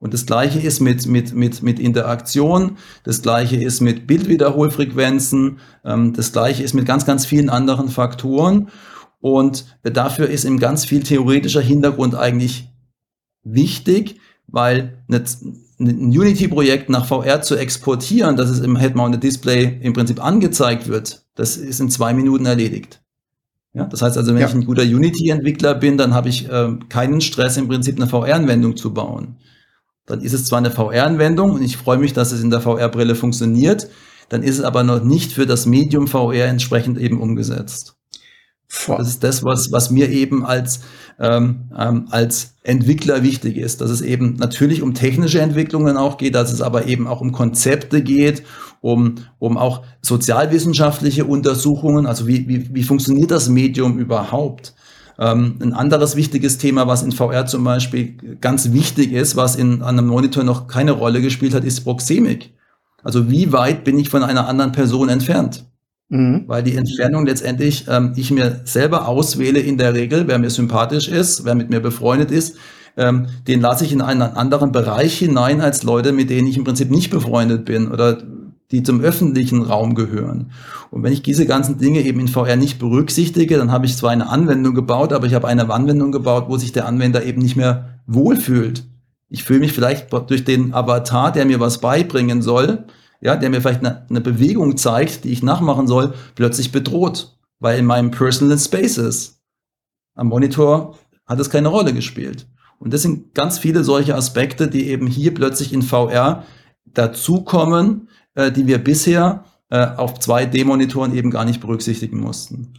Und das gleiche ist mit, mit, mit, mit Interaktion, das gleiche ist mit Bildwiederholfrequenzen, ähm, das gleiche ist mit ganz, ganz vielen anderen Faktoren. Und dafür ist eben ganz viel theoretischer Hintergrund eigentlich wichtig, weil ein Unity-Projekt nach VR zu exportieren, dass es im Head-Mounted Display im Prinzip angezeigt wird, das ist in zwei Minuten erledigt. Ja, das heißt also, wenn ja. ich ein guter Unity-Entwickler bin, dann habe ich äh, keinen Stress, im Prinzip eine VR-Anwendung zu bauen. Dann ist es zwar eine VR-Anwendung und ich freue mich, dass es in der VR-Brille funktioniert, dann ist es aber noch nicht für das Medium VR entsprechend eben umgesetzt. Das ist das, was, was mir eben als, ähm, ähm, als Entwickler wichtig ist, dass es eben natürlich um technische Entwicklungen auch geht, dass es aber eben auch um Konzepte geht, um, um auch sozialwissenschaftliche Untersuchungen, also wie, wie, wie funktioniert das Medium überhaupt? Ähm, ein anderes wichtiges Thema, was in VR zum Beispiel ganz wichtig ist, was in an einem Monitor noch keine Rolle gespielt hat, ist Proxemik. Also wie weit bin ich von einer anderen Person entfernt? Mhm. Weil die Entfernung letztendlich ähm, ich mir selber auswähle in der Regel, wer mir sympathisch ist, wer mit mir befreundet ist, ähm, den lasse ich in einen anderen Bereich hinein als Leute, mit denen ich im Prinzip nicht befreundet bin oder die zum öffentlichen Raum gehören. Und wenn ich diese ganzen Dinge eben in VR nicht berücksichtige, dann habe ich zwar eine Anwendung gebaut, aber ich habe eine Anwendung gebaut, wo sich der Anwender eben nicht mehr wohlfühlt. Ich fühle mich vielleicht durch den Avatar, der mir was beibringen soll, ja, der mir vielleicht eine, eine Bewegung zeigt, die ich nachmachen soll, plötzlich bedroht, weil in meinem Personal Space ist. Am Monitor hat es keine Rolle gespielt. Und das sind ganz viele solche Aspekte, die eben hier plötzlich in VR dazukommen, äh, die wir bisher äh, auf zwei D-Monitoren eben gar nicht berücksichtigen mussten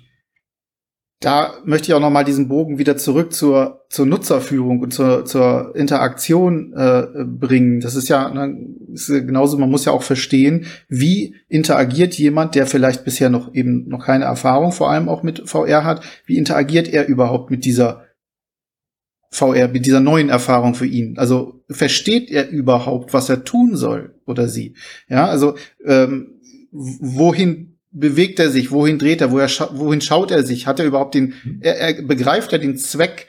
da möchte ich auch noch mal diesen Bogen wieder zurück zur, zur Nutzerführung und zur, zur Interaktion äh, bringen. Das ist ja ne, ist genauso, man muss ja auch verstehen, wie interagiert jemand, der vielleicht bisher noch eben noch keine Erfahrung, vor allem auch mit VR hat, wie interagiert er überhaupt mit dieser VR, mit dieser neuen Erfahrung für ihn? Also versteht er überhaupt, was er tun soll oder sie? Ja, also ähm, wohin bewegt er sich? Wohin dreht er? Woher scha wohin schaut er sich? Hat er überhaupt den, mhm. er, er begreift er den Zweck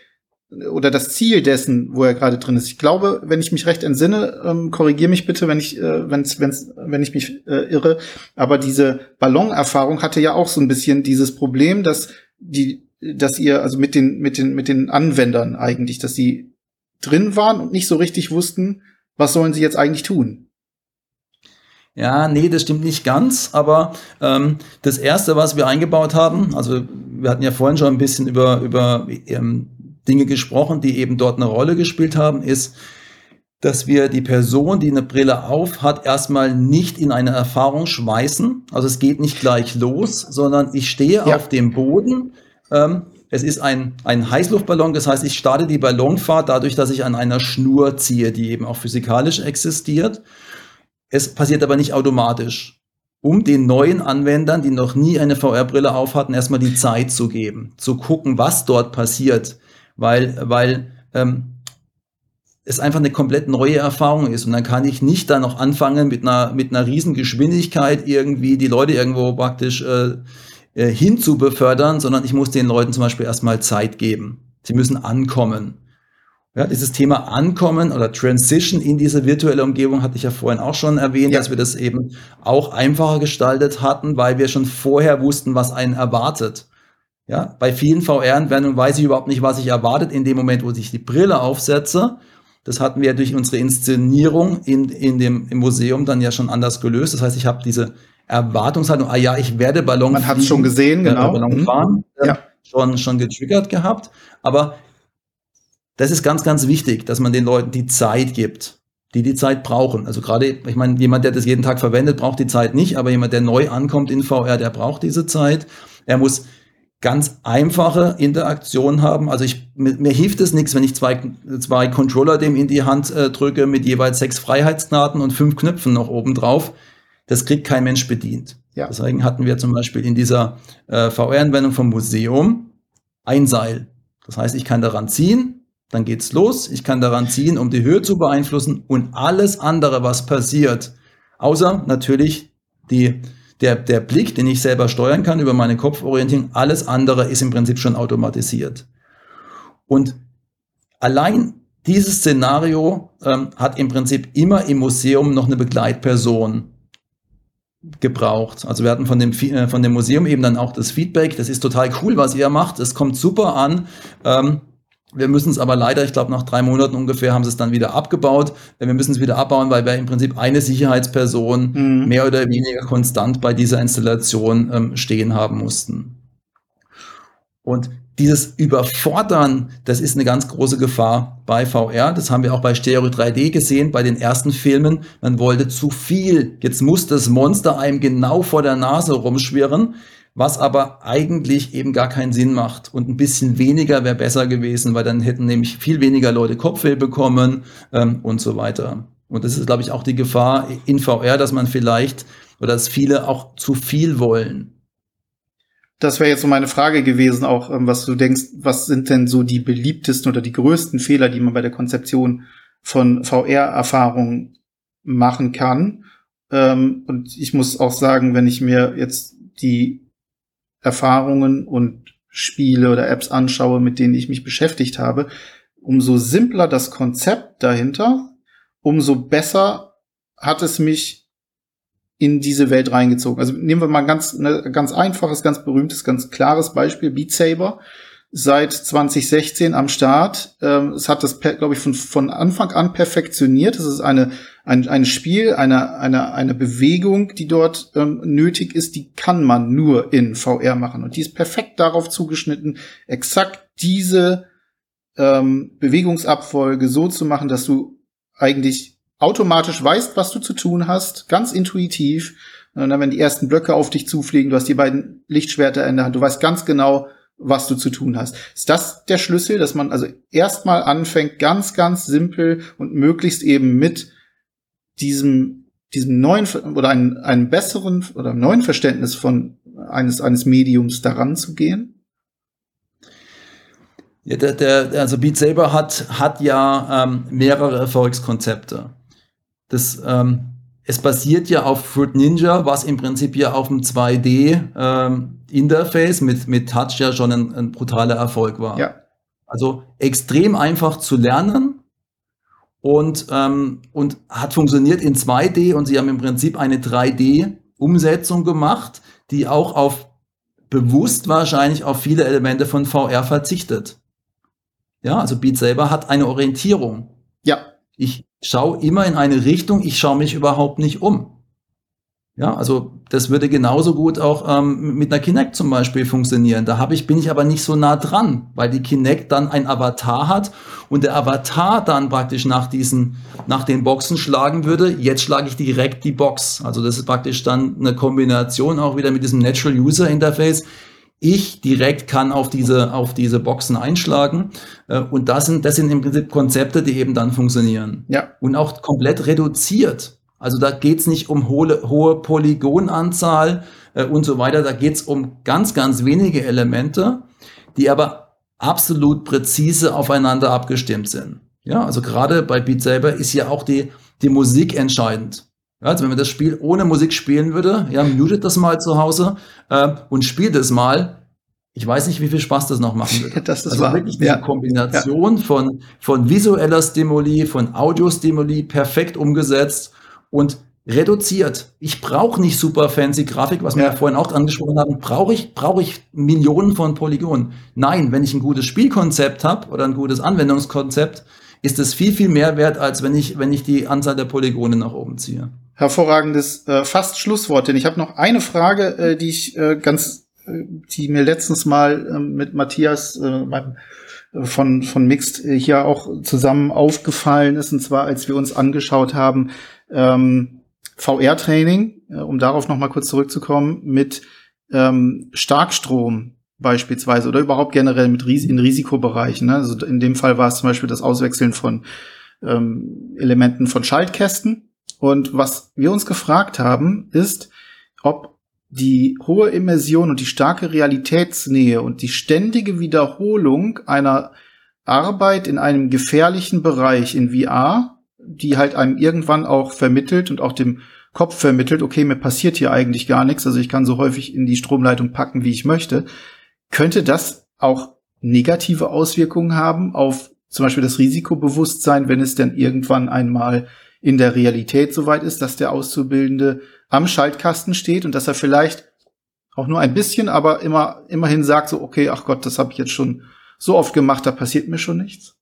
oder das Ziel dessen, wo er gerade drin ist? Ich glaube, wenn ich mich recht entsinne, ähm, korrigiere mich bitte, wenn ich, äh, wenn's, wenn's, wenn ich mich äh, irre. Aber diese Ballonerfahrung hatte ja auch so ein bisschen dieses Problem, dass die, dass ihr also mit den mit den mit den Anwendern eigentlich, dass sie drin waren und nicht so richtig wussten, was sollen sie jetzt eigentlich tun. Ja, nee, das stimmt nicht ganz, aber ähm, das Erste, was wir eingebaut haben, also wir hatten ja vorhin schon ein bisschen über, über ähm, Dinge gesprochen, die eben dort eine Rolle gespielt haben, ist, dass wir die Person, die eine Brille auf hat, erstmal nicht in eine Erfahrung schmeißen. Also es geht nicht gleich los, sondern ich stehe ja. auf dem Boden. Ähm, es ist ein, ein Heißluftballon, das heißt, ich starte die Ballonfahrt dadurch, dass ich an einer Schnur ziehe, die eben auch physikalisch existiert. Es passiert aber nicht automatisch, um den neuen Anwendern, die noch nie eine VR-Brille aufhatten, erstmal die Zeit zu geben, zu gucken, was dort passiert, weil, weil ähm, es einfach eine komplett neue Erfahrung ist. Und dann kann ich nicht da noch anfangen mit einer, mit einer riesen Geschwindigkeit irgendwie die Leute irgendwo praktisch äh, äh, hin zu befördern, sondern ich muss den Leuten zum Beispiel erstmal Zeit geben. Sie müssen ankommen. Ja, dieses Thema Ankommen oder Transition in diese virtuelle Umgebung hatte ich ja vorhin auch schon erwähnt, ja. dass wir das eben auch einfacher gestaltet hatten, weil wir schon vorher wussten, was einen erwartet. Ja, bei vielen VR-Anwendungen weiß ich überhaupt nicht, was ich erwartet in dem Moment, wo ich die Brille aufsetze. Das hatten wir durch unsere Inszenierung in, in dem, im Museum dann ja schon anders gelöst. Das heißt, ich habe diese Erwartungshaltung, ah ja, ich werde Ballon Man hat es schon gesehen, genau. Ballon fahren, mhm. ja. schon, schon getriggert gehabt. Aber das ist ganz, ganz wichtig, dass man den Leuten die Zeit gibt, die die Zeit brauchen. Also gerade, ich meine, jemand, der das jeden Tag verwendet, braucht die Zeit nicht, aber jemand, der neu ankommt in VR, der braucht diese Zeit. Er muss ganz einfache Interaktion haben. Also ich, mir, mir hilft es nichts, wenn ich zwei, zwei Controller dem in die Hand äh, drücke mit jeweils sechs Freiheitsgnaden und fünf Knöpfen noch oben drauf. Das kriegt kein Mensch bedient. Ja. Deswegen hatten wir zum Beispiel in dieser äh, VR-Anwendung vom Museum ein Seil. Das heißt, ich kann daran ziehen, dann geht's los. Ich kann daran ziehen, um die Höhe zu beeinflussen und alles andere, was passiert, außer natürlich die, der, der Blick, den ich selber steuern kann über meine Kopforientierung, alles andere ist im Prinzip schon automatisiert. Und allein dieses Szenario ähm, hat im Prinzip immer im Museum noch eine Begleitperson gebraucht. Also wir hatten von dem, äh, von dem Museum eben dann auch das Feedback, das ist total cool, was ihr macht, es kommt super an. Ähm, wir müssen es aber leider, ich glaube, nach drei Monaten ungefähr haben sie es dann wieder abgebaut. Wir müssen es wieder abbauen, weil wir im Prinzip eine Sicherheitsperson mhm. mehr oder weniger konstant bei dieser Installation ähm, stehen haben mussten. Und dieses Überfordern, das ist eine ganz große Gefahr bei VR. Das haben wir auch bei Stereo 3D gesehen, bei den ersten Filmen. Man wollte zu viel. Jetzt muss das Monster einem genau vor der Nase rumschwirren was aber eigentlich eben gar keinen Sinn macht. Und ein bisschen weniger wäre besser gewesen, weil dann hätten nämlich viel weniger Leute Kopfweh bekommen ähm, und so weiter. Und das ist, glaube ich, auch die Gefahr in VR, dass man vielleicht oder dass viele auch zu viel wollen. Das wäre jetzt so meine Frage gewesen, auch ähm, was du denkst, was sind denn so die beliebtesten oder die größten Fehler, die man bei der Konzeption von VR-Erfahrungen machen kann? Ähm, und ich muss auch sagen, wenn ich mir jetzt die Erfahrungen und Spiele oder Apps anschaue, mit denen ich mich beschäftigt habe, umso simpler das Konzept dahinter, umso besser hat es mich in diese Welt reingezogen. Also nehmen wir mal ein ganz, ne, ganz einfaches, ganz berühmtes, ganz klares Beispiel, Beat Saber seit 2016 am Start. Ähm, es hat das, glaube ich, von, von Anfang an perfektioniert. Es ist eine, ein, ein Spiel, eine, eine, eine Bewegung, die dort ähm, nötig ist, die kann man nur in VR machen. Und die ist perfekt darauf zugeschnitten, exakt diese ähm, Bewegungsabfolge so zu machen, dass du eigentlich automatisch weißt, was du zu tun hast, ganz intuitiv. Und dann, wenn die ersten Blöcke auf dich zufliegen, du hast die beiden Lichtschwerter in der Hand, du weißt ganz genau, was du zu tun hast. Ist das der Schlüssel, dass man also erstmal anfängt, ganz, ganz simpel und möglichst eben mit diesem, diesem neuen oder einem, einem besseren oder neuen Verständnis von eines, eines Mediums daran zu gehen? Ja, der, der, also Beat Saber hat, hat ja ähm, mehrere Erfolgskonzepte. Das ähm, es basiert ja auf Fruit Ninja, was im Prinzip ja auf dem 2D-Interface ähm, mit, mit Touch ja schon ein, ein, brutaler Erfolg war. Ja. Also extrem einfach zu lernen und, ähm, und hat funktioniert in 2D und sie haben im Prinzip eine 3D-Umsetzung gemacht, die auch auf bewusst wahrscheinlich auf viele Elemente von VR verzichtet. Ja, also Beat selber hat eine Orientierung. Ja. Ich schau immer in eine Richtung, ich schaue mich überhaupt nicht um. Ja, also das würde genauso gut auch ähm, mit einer Kinect zum Beispiel funktionieren. Da habe ich, bin ich aber nicht so nah dran, weil die Kinect dann ein Avatar hat und der Avatar dann praktisch nach diesen, nach den Boxen schlagen würde. Jetzt schlage ich direkt die Box. Also das ist praktisch dann eine Kombination auch wieder mit diesem Natural User Interface ich direkt kann auf diese, auf diese Boxen einschlagen. Äh, und das sind, das sind im Prinzip Konzepte, die eben dann funktionieren. Ja. Und auch komplett reduziert. Also da geht's nicht um hohe, hohe Polygonanzahl äh, und so weiter. Da geht's um ganz, ganz wenige Elemente, die aber absolut präzise aufeinander abgestimmt sind. Ja, also gerade bei Beat Saber ist ja auch die, die Musik entscheidend. Ja, also wenn man das Spiel ohne Musik spielen würde, ja, mutet das mal zu Hause äh, und spielt es mal. Ich weiß nicht, wie viel Spaß das noch machen wird. [laughs] das ist also wahr. wirklich Ja. Kombination von, von visueller Stimuli, von Audiostimuli, perfekt umgesetzt und reduziert. Ich brauche nicht super fancy Grafik, was wir Ja. vorhin auch angesprochen haben. Brauche ich, brauche ich Millionen von Polygonen? Nein, wenn ich ein gutes Spielkonzept habe oder ein gutes Anwendungskonzept, ist es viel, viel mehr wert, als wenn ich, wenn ich die Anzahl der Polygone nach oben ziehe. Hervorragendes äh, fast Schlusswort, denn ich habe noch eine Frage, äh, die ich äh, ganz, äh, die mir letztens mal äh, mit Matthias äh, meinem, äh, von von Mixed äh, hier auch zusammen aufgefallen ist, und zwar als wir uns angeschaut haben ähm, VR-Training, äh, um darauf noch mal kurz zurückzukommen, mit ähm, Starkstrom beispielsweise oder überhaupt generell mit Ris in Risikobereichen. Ne? Also in dem Fall war es zum Beispiel das Auswechseln von ähm, Elementen von Schaltkästen. Und was wir uns gefragt haben, ist, ob die hohe Immersion und die starke Realitätsnähe und die ständige Wiederholung einer Arbeit in einem gefährlichen Bereich in VR, die halt einem irgendwann auch vermittelt und auch dem Kopf vermittelt, okay, mir passiert hier eigentlich gar nichts, also ich kann so häufig in die Stromleitung packen, wie ich möchte, könnte das auch negative Auswirkungen haben auf zum Beispiel das Risikobewusstsein, wenn es denn irgendwann einmal in der Realität soweit ist, dass der Auszubildende am Schaltkasten steht und dass er vielleicht auch nur ein bisschen, aber immer immerhin sagt so, okay, ach Gott, das habe ich jetzt schon so oft gemacht, da passiert mir schon nichts.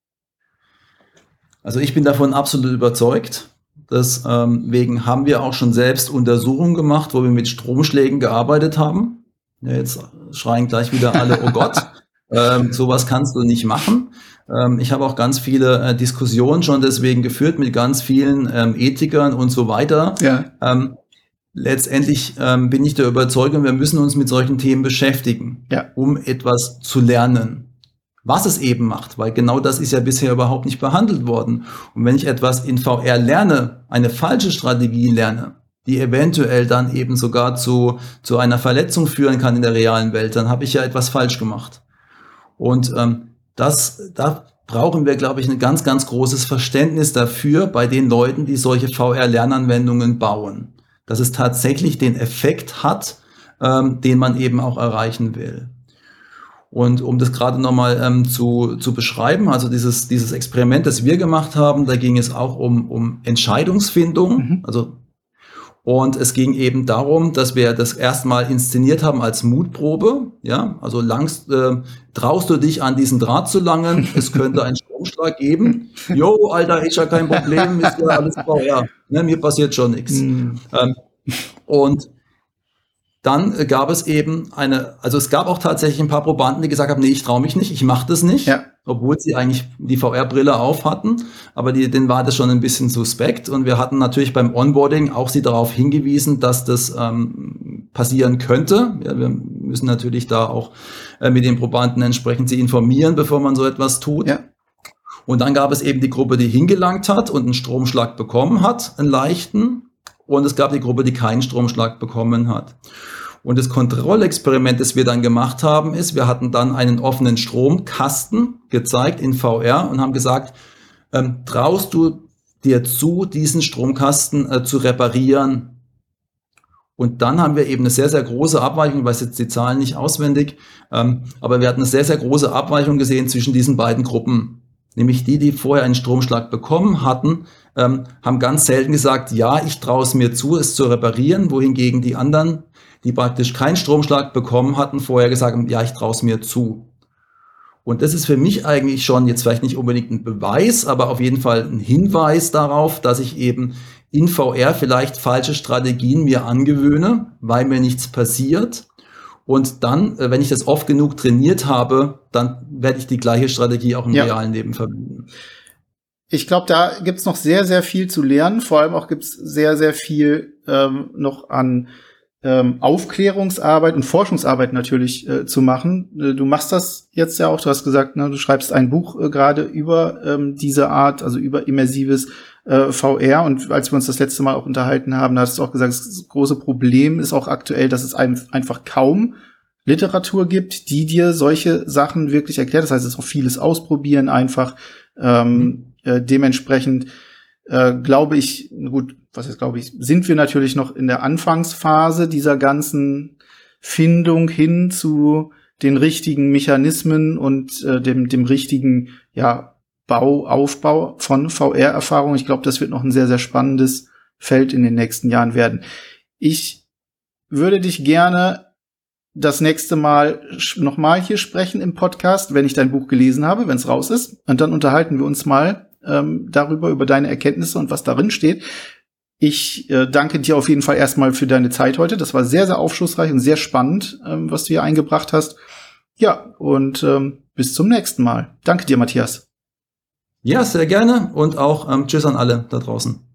Also ich bin davon absolut überzeugt. Deswegen haben wir auch schon selbst Untersuchungen gemacht, wo wir mit Stromschlägen gearbeitet haben. Ja, jetzt schreien gleich wieder alle, oh Gott, [laughs] ähm, sowas kannst du nicht machen. Ähm, ich habe auch ganz viele äh, Diskussionen schon deswegen geführt mit ganz vielen ähm, Ethikern und so weiter. Ja, Ähm, letztendlich ähm, bin ich der Überzeugung, wir müssen uns mit solchen Themen beschäftigen, Ja. um etwas zu lernen. Was es eben macht, weil genau das ist ja bisher überhaupt nicht behandelt worden. Und wenn ich etwas in VR lerne, eine falsche Strategie lerne, die eventuell dann eben sogar zu, zu einer Verletzung führen kann in der realen Welt, dann habe ich ja etwas falsch gemacht. Und ähm, das, da brauchen wir, glaube ich, ein ganz, ganz großes Verständnis dafür bei den Leuten, die solche VR-Lernanwendungen bauen, dass es tatsächlich den Effekt hat, ähm, den man eben auch erreichen will. Und um das gerade nochmal ähm, zu, zu beschreiben, also dieses, dieses Experiment, das wir gemacht haben, da ging es auch um, um Entscheidungsfindung. Mhm. Also, und es ging eben darum, dass wir das erstmal inszeniert haben als Mutprobe. Ja, also langst, äh, traust du dich an diesen Draht zu langen, es könnte einen Stromschlag geben. Jo, Alter, ist ja kein Problem, ist ja alles VR. Ne, mir passiert schon nichts. Hm. Ähm, und dann gab es eben eine, also es gab auch tatsächlich ein paar Probanden, die gesagt haben, nee, ich traue mich nicht, ich mache das nicht, Ja. obwohl sie eigentlich die VR-Brille auf hatten, aber die, denen war das schon ein bisschen suspekt und wir hatten natürlich beim Onboarding auch sie darauf hingewiesen, dass das ähm, passieren könnte. Ja, wir müssen natürlich da auch äh, mit den Probanden entsprechend sie informieren, bevor man so etwas tut. Ja. Und dann gab es eben die Gruppe, die hingelangt hat und einen Stromschlag bekommen hat, einen leichten. Und es gab die Gruppe, die keinen Stromschlag bekommen hat. Und das Kontrollexperiment, das wir dann gemacht haben, ist, wir hatten dann einen offenen Stromkasten gezeigt in VR und haben gesagt, ähm, traust du dir zu, diesen Stromkasten äh, zu reparieren? Und dann haben wir eben eine sehr, sehr große Abweichung, ich weiß jetzt die Zahlen nicht auswendig, ähm, aber wir hatten eine sehr, sehr große Abweichung gesehen zwischen diesen beiden Gruppen. Nämlich die, die vorher einen Stromschlag bekommen hatten, ähm, haben ganz selten gesagt, ja, ich traue es mir zu, es zu reparieren, wohingegen die anderen, die praktisch keinen Stromschlag bekommen hatten, vorher gesagt haben, ja, ich traue es mir zu. Und das ist für mich eigentlich schon jetzt vielleicht nicht unbedingt ein Beweis, aber auf jeden Fall ein Hinweis darauf, dass ich eben in VR vielleicht falsche Strategien mir angewöhne, weil mir nichts passiert. Und dann, äh, wenn ich das oft genug trainiert habe, dann werde ich die gleiche Strategie auch im Ja. realen Leben verwenden. Ich glaube, da gibt's noch sehr, sehr viel zu lernen. Vor allem auch gibt's sehr, sehr viel ähm, noch an ähm, Aufklärungsarbeit und Forschungsarbeit natürlich äh, zu machen. Äh, Du machst das jetzt ja auch. Du hast gesagt, ne, du schreibst ein Buch äh, gerade über ähm, diese Art, also über immersives äh, VR. Und als wir uns das letzte Mal auch unterhalten haben, da hast du auch gesagt, das große Problem ist auch aktuell, dass es ein, einfach kaum Literatur gibt, die dir solche Sachen wirklich erklärt. Das heißt, es ist auch vieles ausprobieren einfach. Ähm, Äh, dementsprechend äh, glaube ich, gut, was jetzt glaube ich, sind wir natürlich noch in der Anfangsphase dieser ganzen Findung hin zu den richtigen Mechanismen und äh, dem, dem richtigen ja, Bau, Aufbau von VR-Erfahrung. Ich glaube, das wird noch ein sehr, sehr spannendes Feld in den nächsten Jahren werden. Ich würde dich gerne das nächste Mal nochmal hier sprechen im Podcast, wenn ich dein Buch gelesen habe, wenn es raus ist. Und dann unterhalten wir uns mal ähm, darüber, über deine Erkenntnisse und was darin steht. Ich äh, danke dir auf jeden Fall erstmal für deine Zeit heute. Das war sehr, sehr aufschlussreich und sehr spannend, ähm, was du hier eingebracht hast. Ja, und ähm, bis zum nächsten Mal. Danke dir, Matthias. Ja, sehr gerne und auch ähm, Tschüss an alle da draußen.